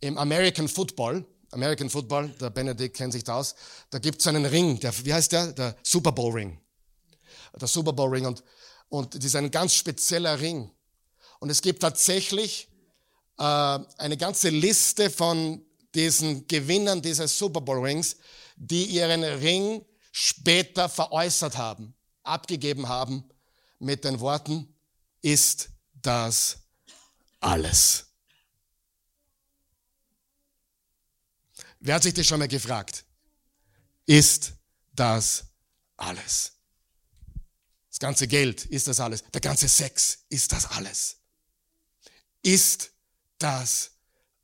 Im American Football, American Football, der Benedikt kennt sich da aus, da gibt es einen Ring, der, wie heißt der? Der Super Bowl Ring der Super Bowl Ring und, und das ist ein ganz spezieller Ring. Und es gibt tatsächlich äh, eine ganze Liste von diesen Gewinnern dieses Super Bowl Rings, die ihren Ring später veräußert haben, abgegeben haben mit den Worten, ist das alles. Wer hat sich das schon mal gefragt? Ist das alles? Das ganze Geld, ist das alles? Der ganze Sex, ist das alles? Ist das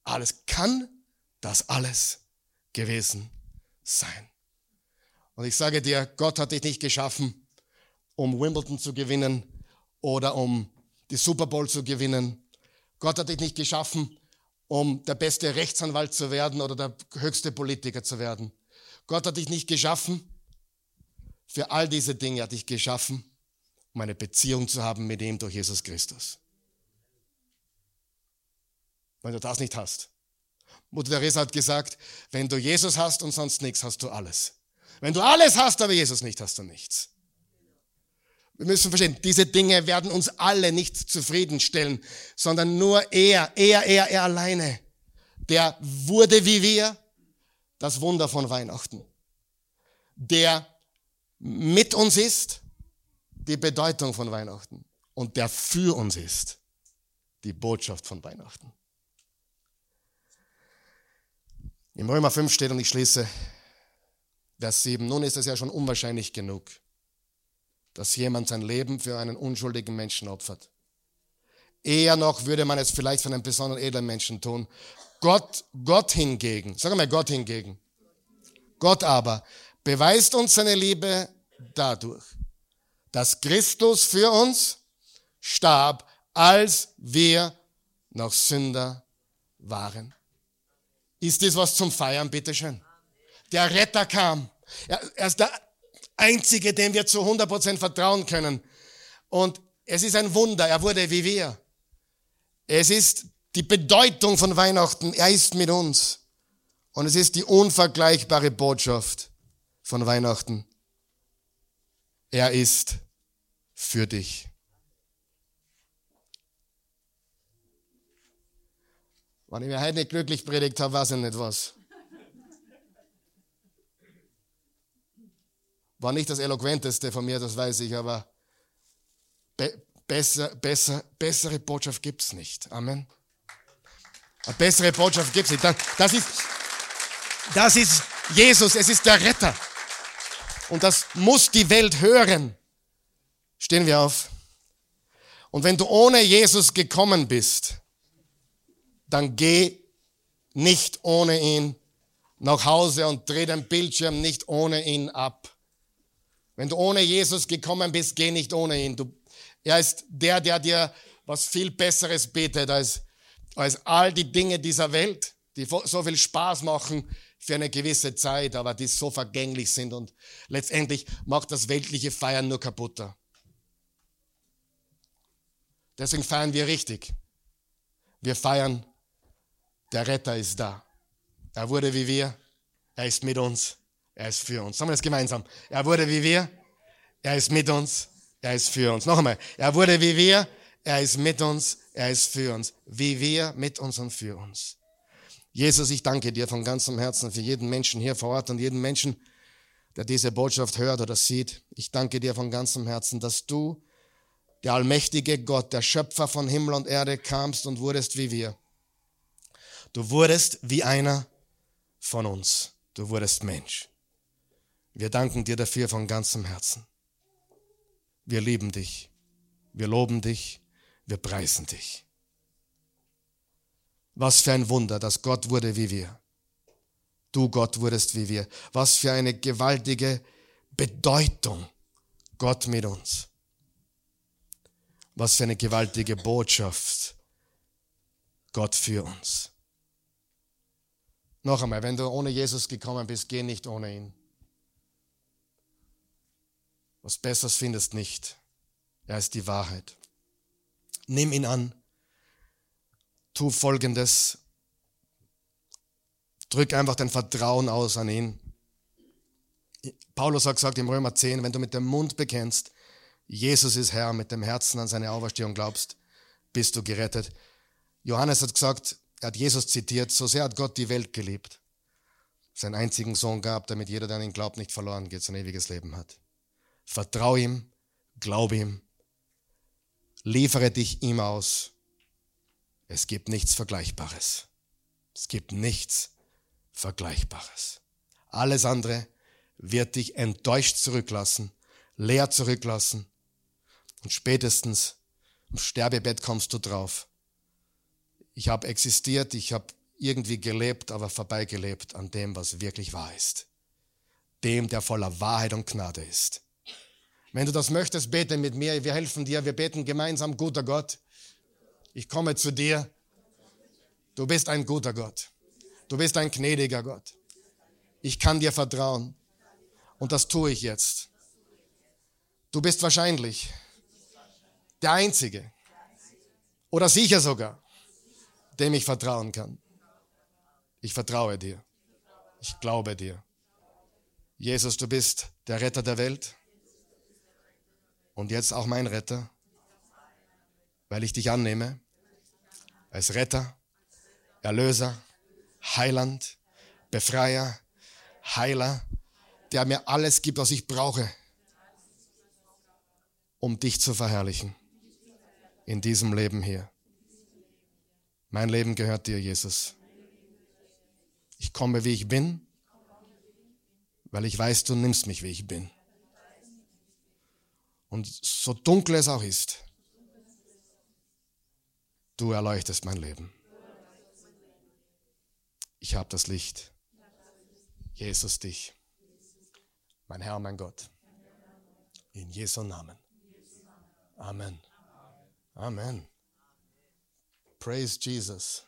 alles? Kann das alles gewesen sein? Und ich sage dir, Gott hat dich nicht geschaffen, um Wimbledon zu gewinnen oder um die Super Bowl zu gewinnen. Gott hat dich nicht geschaffen, um der beste Rechtsanwalt zu werden oder der höchste Politiker zu werden. Gott hat dich nicht geschaffen für all diese Dinge, hat dich geschaffen, um eine Beziehung zu haben mit ihm durch Jesus Christus. Wenn du das nicht hast. Mutter Teresa hat gesagt, wenn du Jesus hast und sonst nichts, hast du alles. Wenn du alles hast, aber Jesus nicht, hast du nichts. Wir müssen verstehen, diese Dinge werden uns alle nicht zufriedenstellen, sondern nur er, er, er, er alleine. Der wurde wie wir, das Wunder von Weihnachten. Der mit uns ist, die Bedeutung von Weihnachten. Und der für uns ist, die Botschaft von Weihnachten. Im Römer 5 steht, und ich schließe, Vers 7, nun ist es ja schon unwahrscheinlich genug, dass jemand sein Leben für einen unschuldigen Menschen opfert. Eher noch würde man es vielleicht für einen besonderen edlen Menschen tun. Gott, Gott hingegen, sag mal Gott hingegen. Gott aber beweist uns seine Liebe dadurch, dass Christus für uns starb, als wir noch Sünder waren. Ist das was zum Feiern, bitteschön? Der Retter kam. Er ist der Einzige, dem wir zu 100% vertrauen können. Und es ist ein Wunder, er wurde wie wir. Es ist die Bedeutung von Weihnachten, er ist mit uns. Und es ist die unvergleichbare Botschaft von Weihnachten. Er ist für dich. Wenn ich mir heute nicht glücklich predigt habe, weiß ich nicht was. War nicht das Eloquenteste von mir, das weiß ich, aber be besser, besser, bessere Botschaft gibt's nicht. Amen. Eine bessere Botschaft gibt's nicht. Das ist, das ist Jesus, es ist der Retter. Und das muss die Welt hören. Stehen wir auf. Und wenn du ohne Jesus gekommen bist, dann geh nicht ohne ihn nach Hause und dreh den Bildschirm nicht ohne ihn ab. Wenn du ohne Jesus gekommen bist, geh nicht ohne ihn. Du, er ist der, der dir was viel Besseres bietet als, als all die Dinge dieser Welt, die so viel Spaß machen für eine gewisse Zeit, aber die so vergänglich sind und letztendlich macht das weltliche Feiern nur kaputter. Deswegen feiern wir richtig. Wir feiern der Retter ist da. Er wurde wie wir. Er ist mit uns. Er ist für uns. Sagen wir das gemeinsam. Er wurde wie wir. Er ist mit uns. Er ist für uns. Noch einmal. Er wurde wie wir. Er ist mit uns. Er ist für uns. Wie wir, mit uns und für uns. Jesus, ich danke dir von ganzem Herzen für jeden Menschen hier vor Ort und jeden Menschen, der diese Botschaft hört oder sieht. Ich danke dir von ganzem Herzen, dass du, der allmächtige Gott, der Schöpfer von Himmel und Erde, kamst und wurdest wie wir. Du wurdest wie einer von uns. Du wurdest Mensch. Wir danken dir dafür von ganzem Herzen. Wir lieben dich. Wir loben dich. Wir preisen dich. Was für ein Wunder, dass Gott wurde wie wir. Du Gott wurdest wie wir. Was für eine gewaltige Bedeutung. Gott mit uns. Was für eine gewaltige Botschaft. Gott für uns. Noch einmal, wenn du ohne Jesus gekommen bist, geh nicht ohne ihn. Was Besseres findest nicht. Er ist die Wahrheit. Nimm ihn an. Tu Folgendes. Drück einfach dein Vertrauen aus an ihn. Paulus hat gesagt im Römer 10, wenn du mit dem Mund bekennst, Jesus ist Herr, mit dem Herzen an seine Auferstehung glaubst, bist du gerettet. Johannes hat gesagt, er hat Jesus zitiert, so sehr hat Gott die Welt geliebt, seinen einzigen Sohn gab, damit jeder, der an ihn glaubt, nicht verloren geht, sein ewiges Leben hat. Vertrau ihm, glaub ihm, liefere dich ihm aus. Es gibt nichts Vergleichbares. Es gibt nichts Vergleichbares. Alles andere wird dich enttäuscht zurücklassen, leer zurücklassen und spätestens im Sterbebett kommst du drauf ich habe existiert, ich habe irgendwie gelebt, aber vorbeigelebt an dem, was wirklich wahr ist. Dem, der voller Wahrheit und Gnade ist. Wenn du das möchtest, bete mit mir. Wir helfen dir. Wir beten gemeinsam, guter Gott. Ich komme zu dir. Du bist ein guter Gott. Du bist ein gnädiger Gott. Ich kann dir vertrauen. Und das tue ich jetzt. Du bist wahrscheinlich der Einzige. Oder sicher sogar dem ich vertrauen kann. Ich vertraue dir. Ich glaube dir. Jesus, du bist der Retter der Welt. und jetzt auch mein Retter, weil ich dich annehme als Retter, Erlöser, Heiland, Befreier, Heiler, der mir alles gibt, was ich brauche, um dich zu verherrlichen in diesem Leben hier. Mein Leben gehört dir, Jesus. Ich komme, wie ich bin, weil ich weiß, du nimmst mich, wie ich bin. Und so dunkel es auch ist, du erleuchtest mein Leben. Ich habe das Licht. Jesus dich. Mein Herr, mein Gott. In Jesu Namen. Amen. Amen. Praise Jesus.